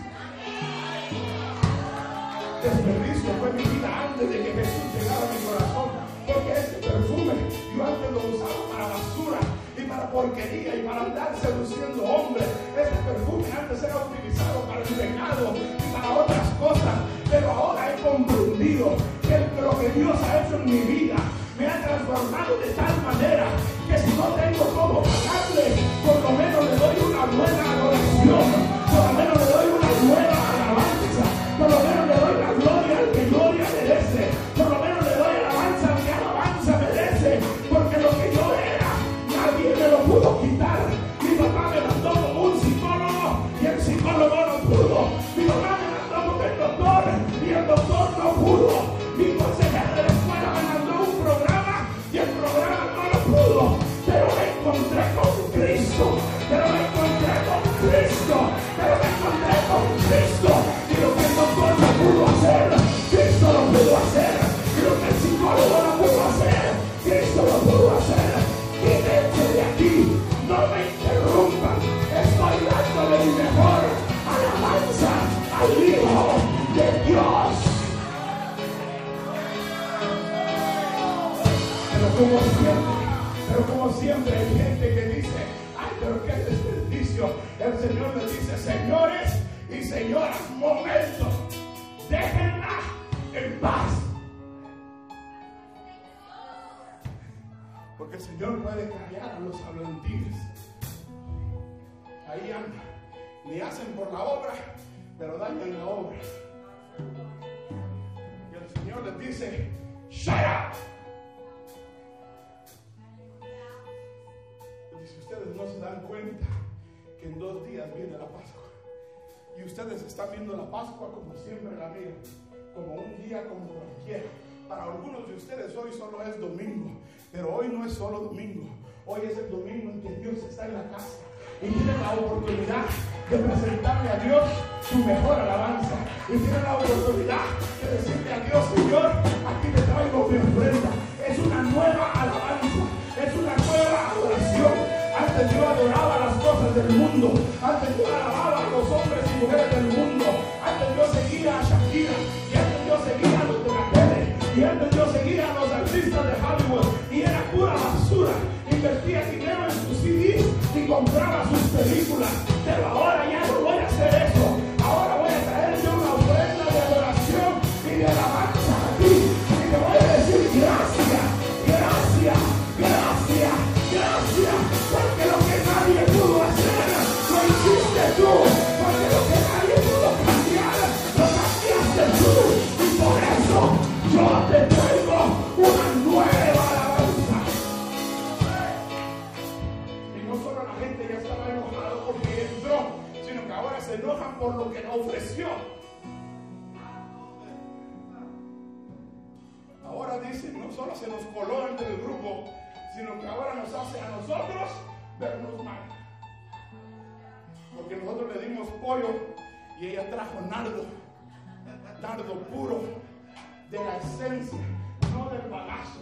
Desperdicio fue mi vida antes de que Jesús llegara a mi corazón. Porque este perfume yo antes lo usaba para basura y para porquería y para andar seduciendo hombres. Este perfume antes era utilizado para el pecado y para otras cosas. Pero ahora he comprendido que lo que Dios ha hecho en mi vida me ha transformado de tal manera que si no tengo cómo pagarle, por lo menos le doy una buena hacer, Cristo lo pudo hacer, creo que el psicólogo lo pudo hacer, Cristo lo pudo hacer, quítense de aquí, no me interrumpan, estoy dándole mi mejor alabanza al Hijo de Dios. Pero como siempre, pero como siempre hay gente que dice, ay, pero qué desperdicio, el Señor le dice, señores y señoras, momentos déjenla en paz. Porque el Señor puede callar a los hablantines. Ahí andan, ni hacen por la obra, pero dañan la obra. Y el Señor les dice, shut up. Y si ustedes no se dan cuenta que en dos días viene la Pascua, y ustedes están viendo la Pascua como siempre la miran, como un día como cualquiera. Para algunos de ustedes hoy solo es domingo, pero hoy no es solo domingo. Hoy es el domingo en que Dios está en la casa y tiene la oportunidad de presentarle a Dios su mejor alabanza. Y tiene la oportunidad de decirle a Dios, Señor, aquí te traigo mi ofrenda. Es una nueva alabanza, es una nueva adoración. Antes yo adoraba las cosas del mundo, antes por lo que nos ofreció. Ahora dicen, no solo se nos coló entre el grupo, sino que ahora nos hace a nosotros vernos mal. Porque nosotros le dimos pollo y ella trajo nardo, nardo puro, de la esencia, no del bagazo,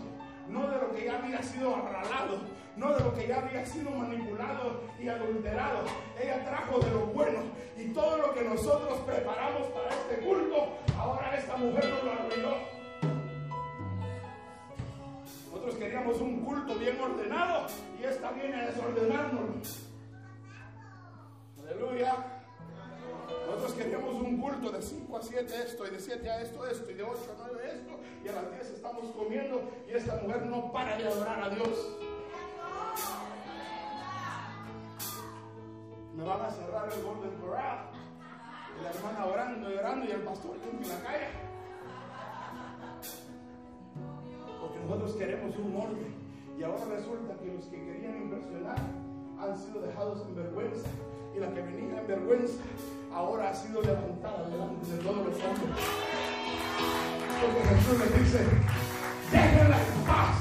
no de lo que ya había sido arralado, no de lo que ya había sido manipulado y adulterado. Ella trajo de lo bueno y todo lo que nosotros preparamos para este culto, ahora esta mujer nos lo arruinó. Nosotros queríamos un culto bien ordenado y esta viene a desordenárnoslo. Aleluya. Nosotros queríamos un culto de 5 a 7 esto, y de 7 a esto, esto, y de 8 a 9 esto, y a las 10 estamos comiendo, y esta mujer no para de adorar a Dios. Me van a cerrar el Golden Corral. Y la hermana orando y orando, y el pastor en la calle. Porque nosotros queremos un orden. Y ahora resulta que los que querían impresionar han sido dejados en vergüenza. Y la que venía en vergüenza ahora ha sido levantada delante de todos los hombres. Porque Jesús les dice, déjenla en paz.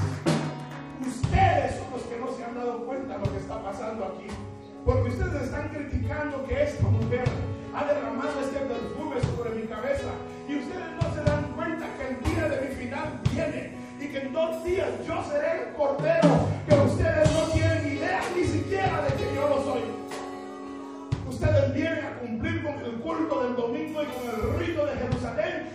Ustedes son los que no se han dado cuenta de lo que está pasando aquí. Porque ustedes están criticando que esta mujer ha derramado este perfume sobre mi cabeza. Y ustedes no se dan cuenta que el día de mi final viene. Y que en dos días yo seré el cordero. Que ustedes no tienen idea ni siquiera de que yo lo soy. Ustedes vienen a cumplir con el culto del domingo y con el rito de Jerusalén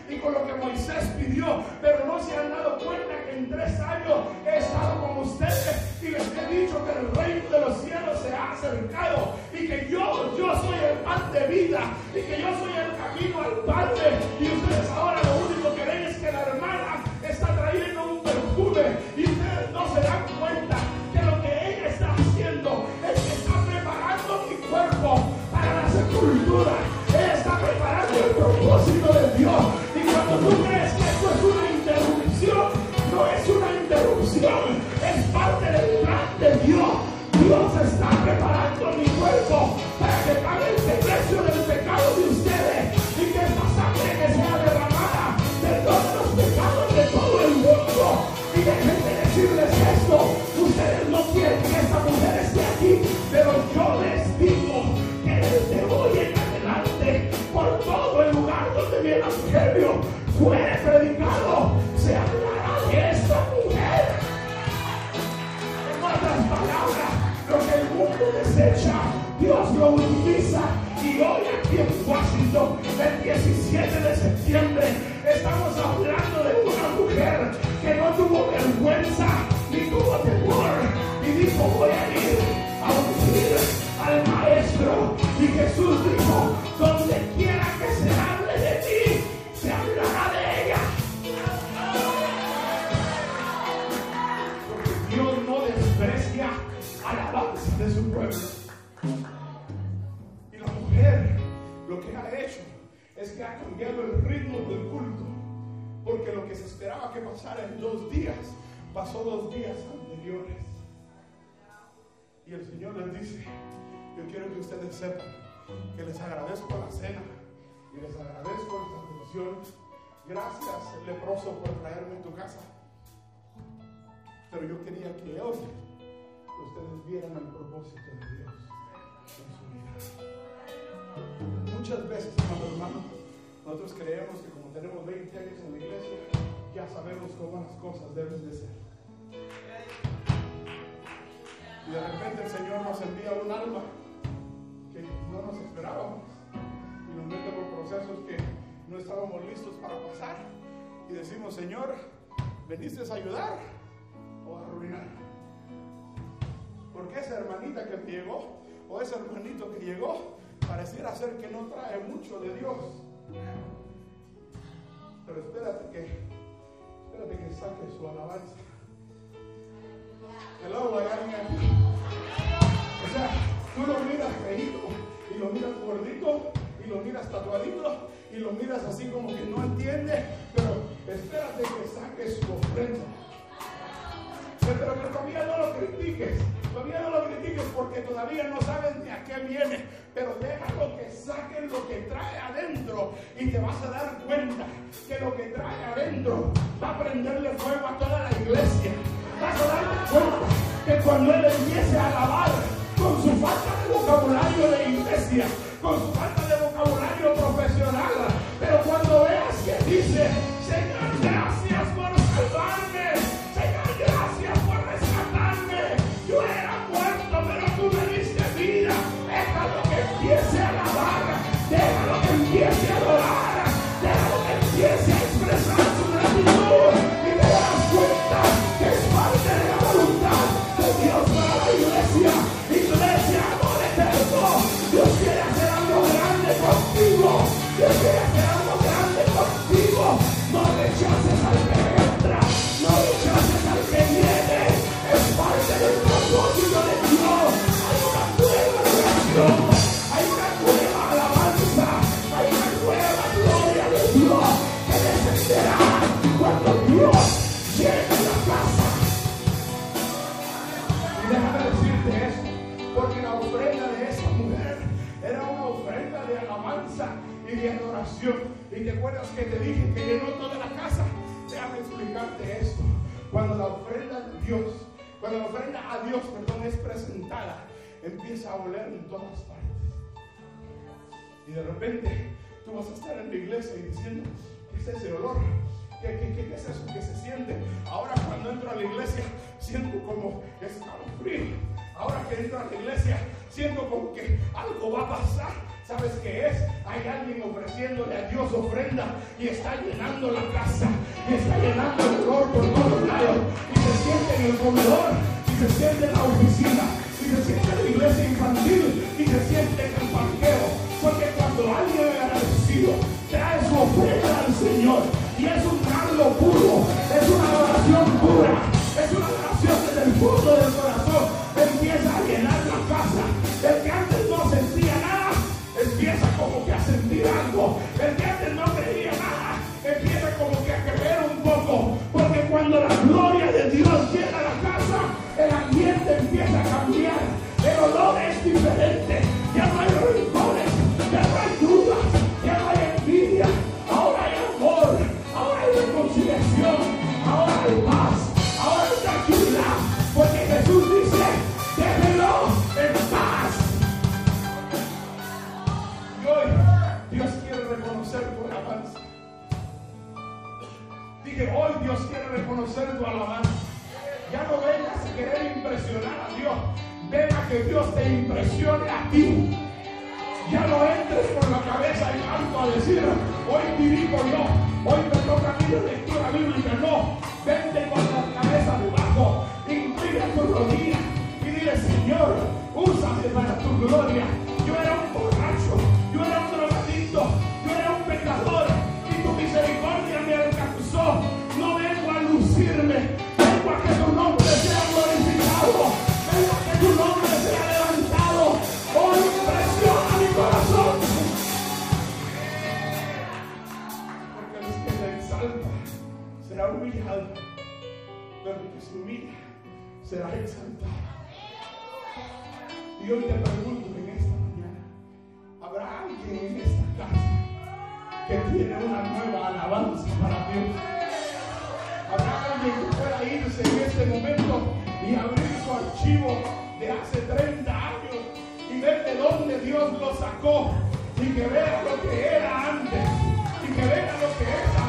y con lo que Moisés pidió, pero no se han dado cuenta que en tres años he estado con ustedes y les he dicho que el reino de los cielos se ha acercado y que yo, yo soy el pan de vida y que yo soy el camino al Padre. Y ustedes ahora lo único que ven es que la hermana fue predicado, se hablará de esta mujer. En otras palabras, lo que el mundo desecha, Dios lo utiliza. Y hoy aquí en Washington, el 17 de septiembre, Señor les dice, yo quiero que ustedes sepan que les agradezco la cena y les agradezco esta atención. Gracias, leproso, por traerme a tu casa. Pero yo quería que hoy ustedes vieran el propósito de Dios en su vida. Muchas veces, amados hermanos, nosotros creemos que como tenemos 20 años en la iglesia, ya sabemos cómo las cosas deben de ser. Y de repente el Señor nos envía un alma que no nos esperábamos y nos mete por procesos que no estábamos listos para pasar. Y decimos, Señor, ¿veniste a ayudar o a arruinar? Porque esa hermanita que llegó o ese hermanito que llegó pareciera ser que no trae mucho de Dios. Pero espérate que, espérate que saque su alabanza. Hello. O sea, tú lo miras feito y lo miras gordito y lo miras tatuadito y lo miras así como que no entiende, pero espérate que saque su ofrenda. Pero que todavía no lo critiques, todavía no lo critiques porque todavía no sabes ni a qué viene, pero déjalo que saquen lo que trae adentro y te vas a dar cuenta que lo que trae adentro va a prenderle fuego a toda la iglesia. Que cuando él empiece a alabar con su falta de vocabulario de iglesia, con su falta de vocabulario que te dije que llenó toda la casa. Déjame explicarte esto. Cuando la ofrenda de Dios, cuando la ofrenda a Dios, perdón, es presentada, empieza a oler en todas partes. Y de repente tú vas a estar en la iglesia y diciendo, ¿qué es ese olor? ¿Qué, qué, qué, qué es eso que se siente? Ahora cuando entro a la iglesia siento como escalofrío. Ahora que entro a la iglesia siento como que algo va a pasar. ¿Sabes qué es? Hay alguien ofreciéndole a Dios ofrenda y está llenando la casa y está llenando el olor por todos lados y se siente en el comedor y se siente en la oficina y se siente en la iglesia infantil y se siente en el parqueo. Porque cuando alguien es agradecido trae su ofrenda al Señor y es Porque Dije, hoy Dios quiere reconocer tu alabanza. Ya no vengas a querer impresionar a Dios. Ven a que Dios te impresione a ti. Ya no entres por la cabeza en alto a decir, hoy dirijo yo, hoy me toca a mí la lectura bíblica. No, vente con la cabeza debajo, inclina tu rodilla y dile, Señor, úsame para tu gloria. Yo era serás exaltado. Y hoy te pregunto en esta mañana, ¿habrá alguien en esta casa que tiene una nueva alabanza para Dios? ¿Habrá alguien que pueda irse en este momento y abrir su archivo de hace 30 años y ver de dónde Dios lo sacó y que vea lo que era antes y que vea lo que es ahora?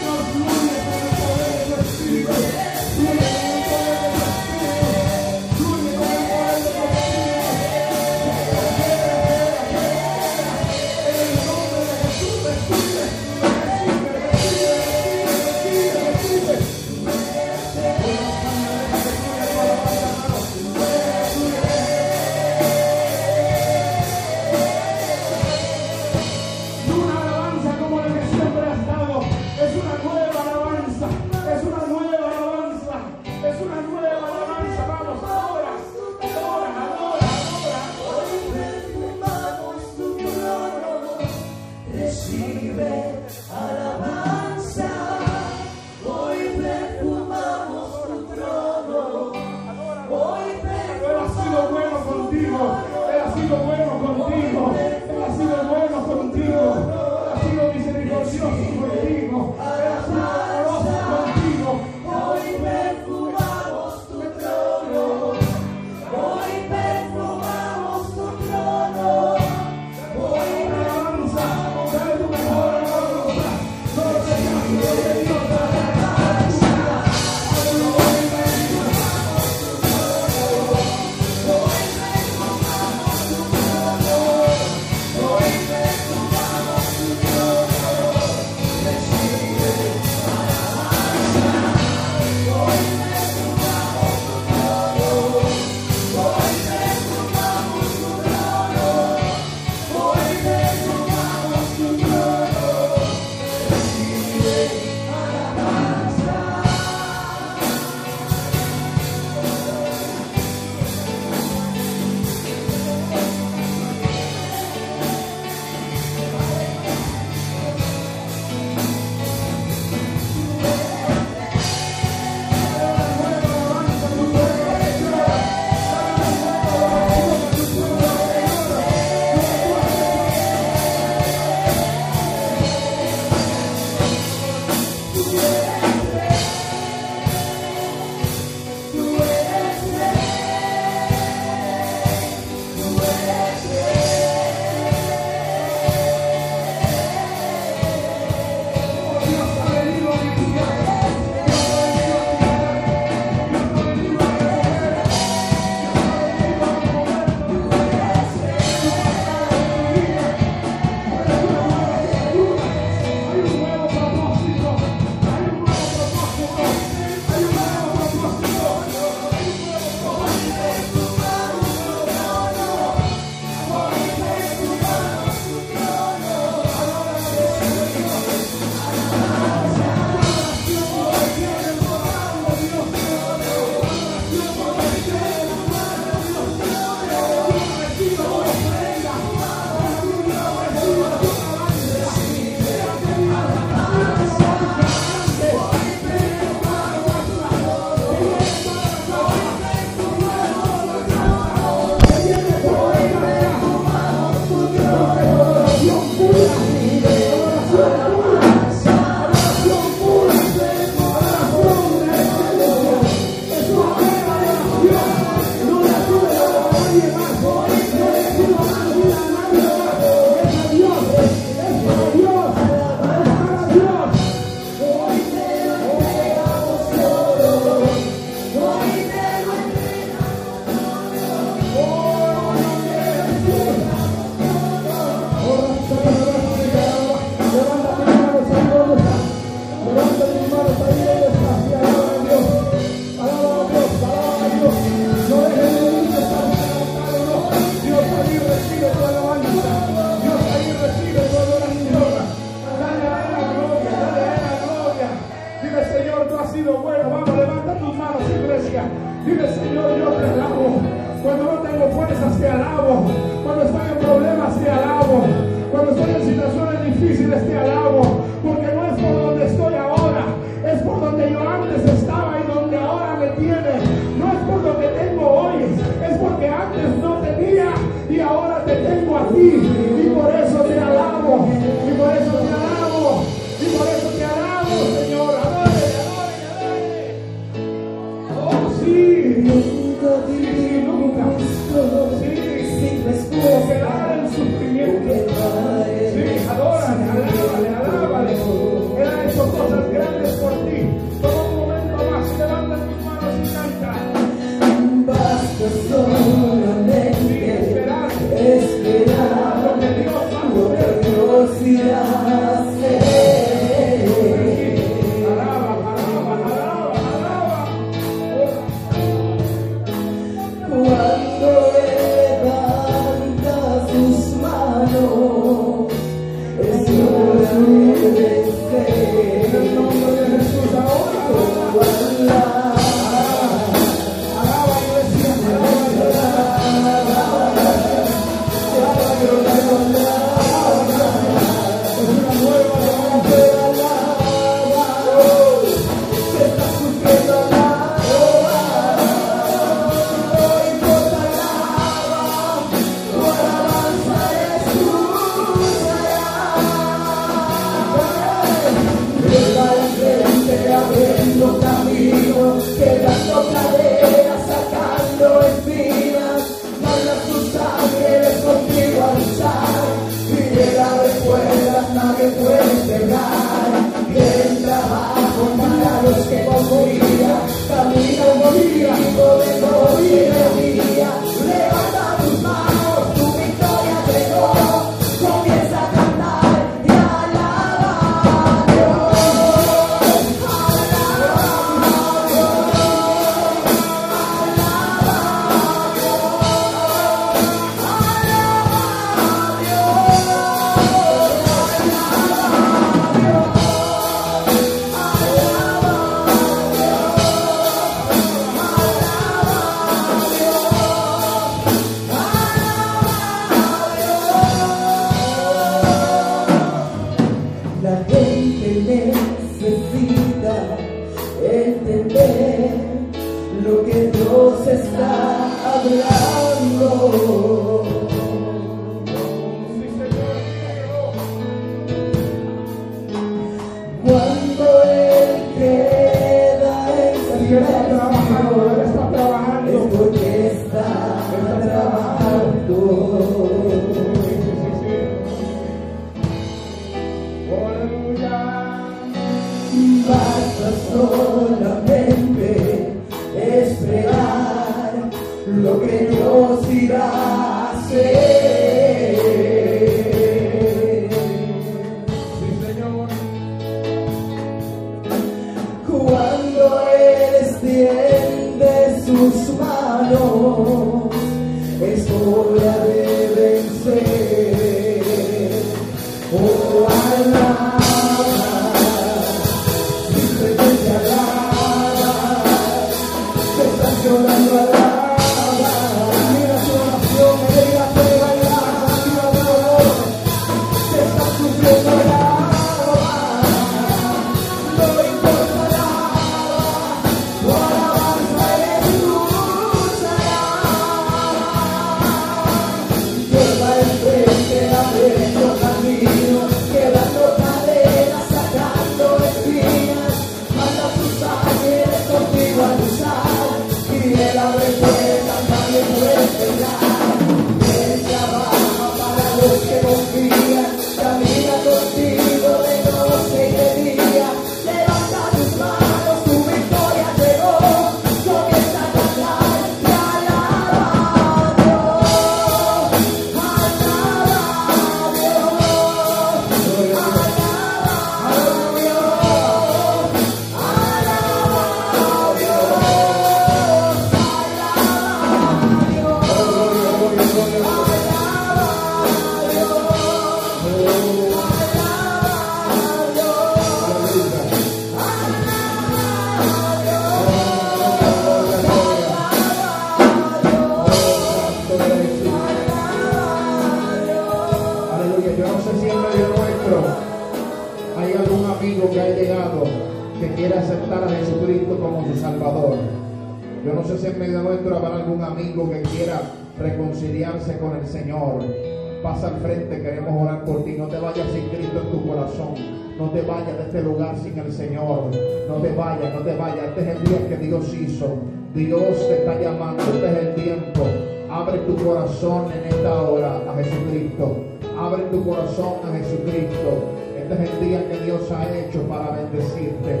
Dios hizo. Dios te está llamando. Este es el tiempo. Abre tu corazón en esta hora a Jesucristo. Abre tu corazón a Jesucristo. Este es el día que Dios ha hecho para bendecirte.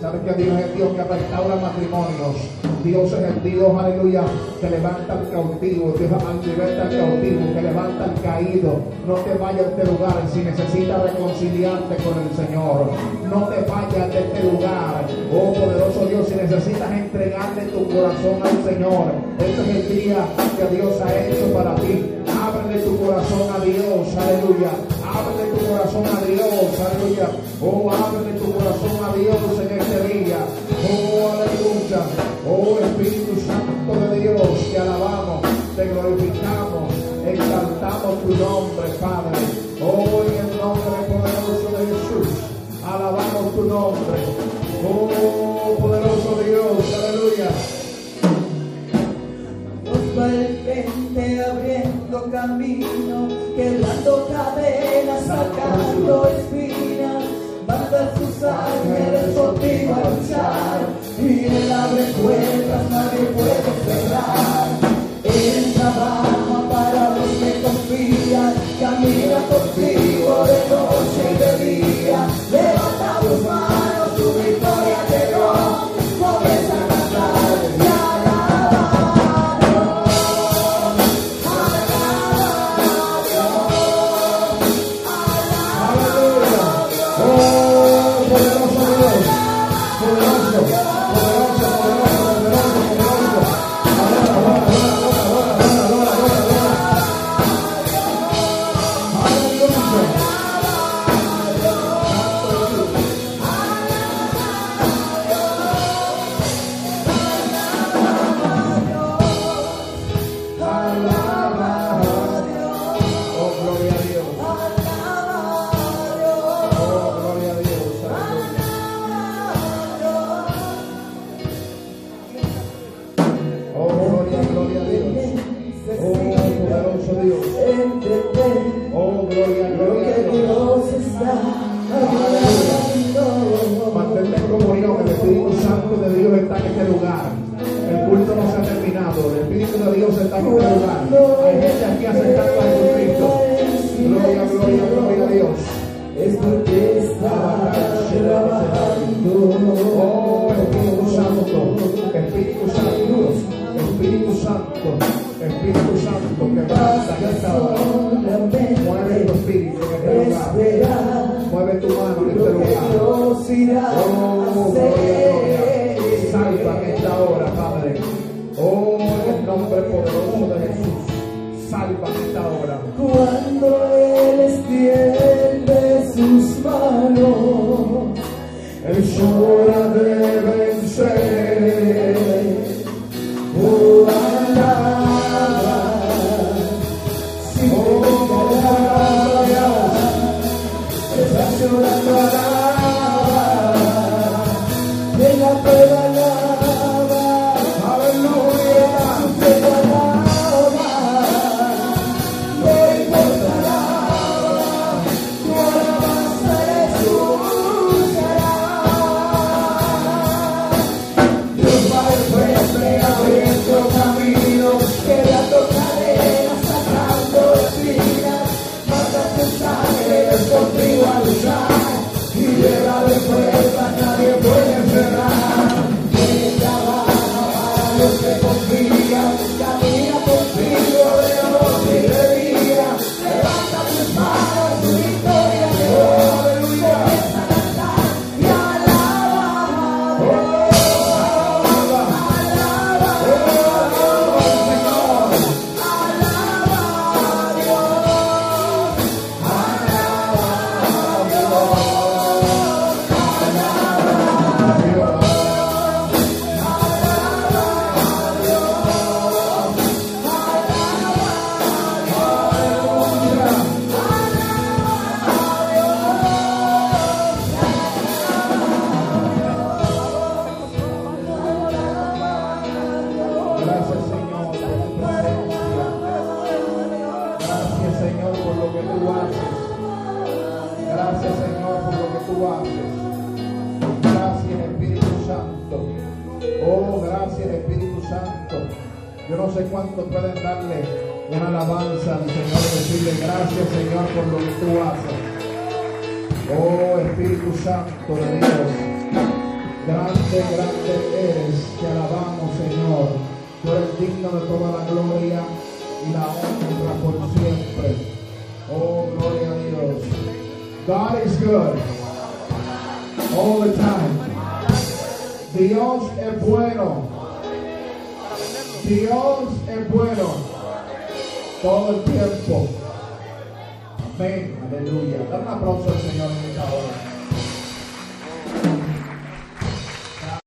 ¿Sabes que Dios es Dios que restaura matrimonios? Dios es el Dios, aleluya, que levanta al cautivo. Dios liberta al cautivo, que levanta al caído. No te vayas de este lugar si necesitas reconciliarte con el Señor. No te vayas de este lugar. Oh, poderoso Dios, si necesitas entregarle tu corazón al Señor. Este es el día que Dios ha hecho para ti. Ábrele tu corazón a Dios, aleluya. Corazón a Dios, aleluya. Oh, ábrele tu corazón a Dios en este día. Oh, aleluya. Oh, Espíritu Santo de Dios, te alabamos, te glorificamos, exaltamos tu nombre, Padre. Oh, en el nombre poderoso de Jesús, alabamos tu nombre. Oh, poderoso Dios, aleluya. Frente abriendo camino, quebrando cadenas, sacando espinas, manda sus ángeles contigo a luchar, y él abre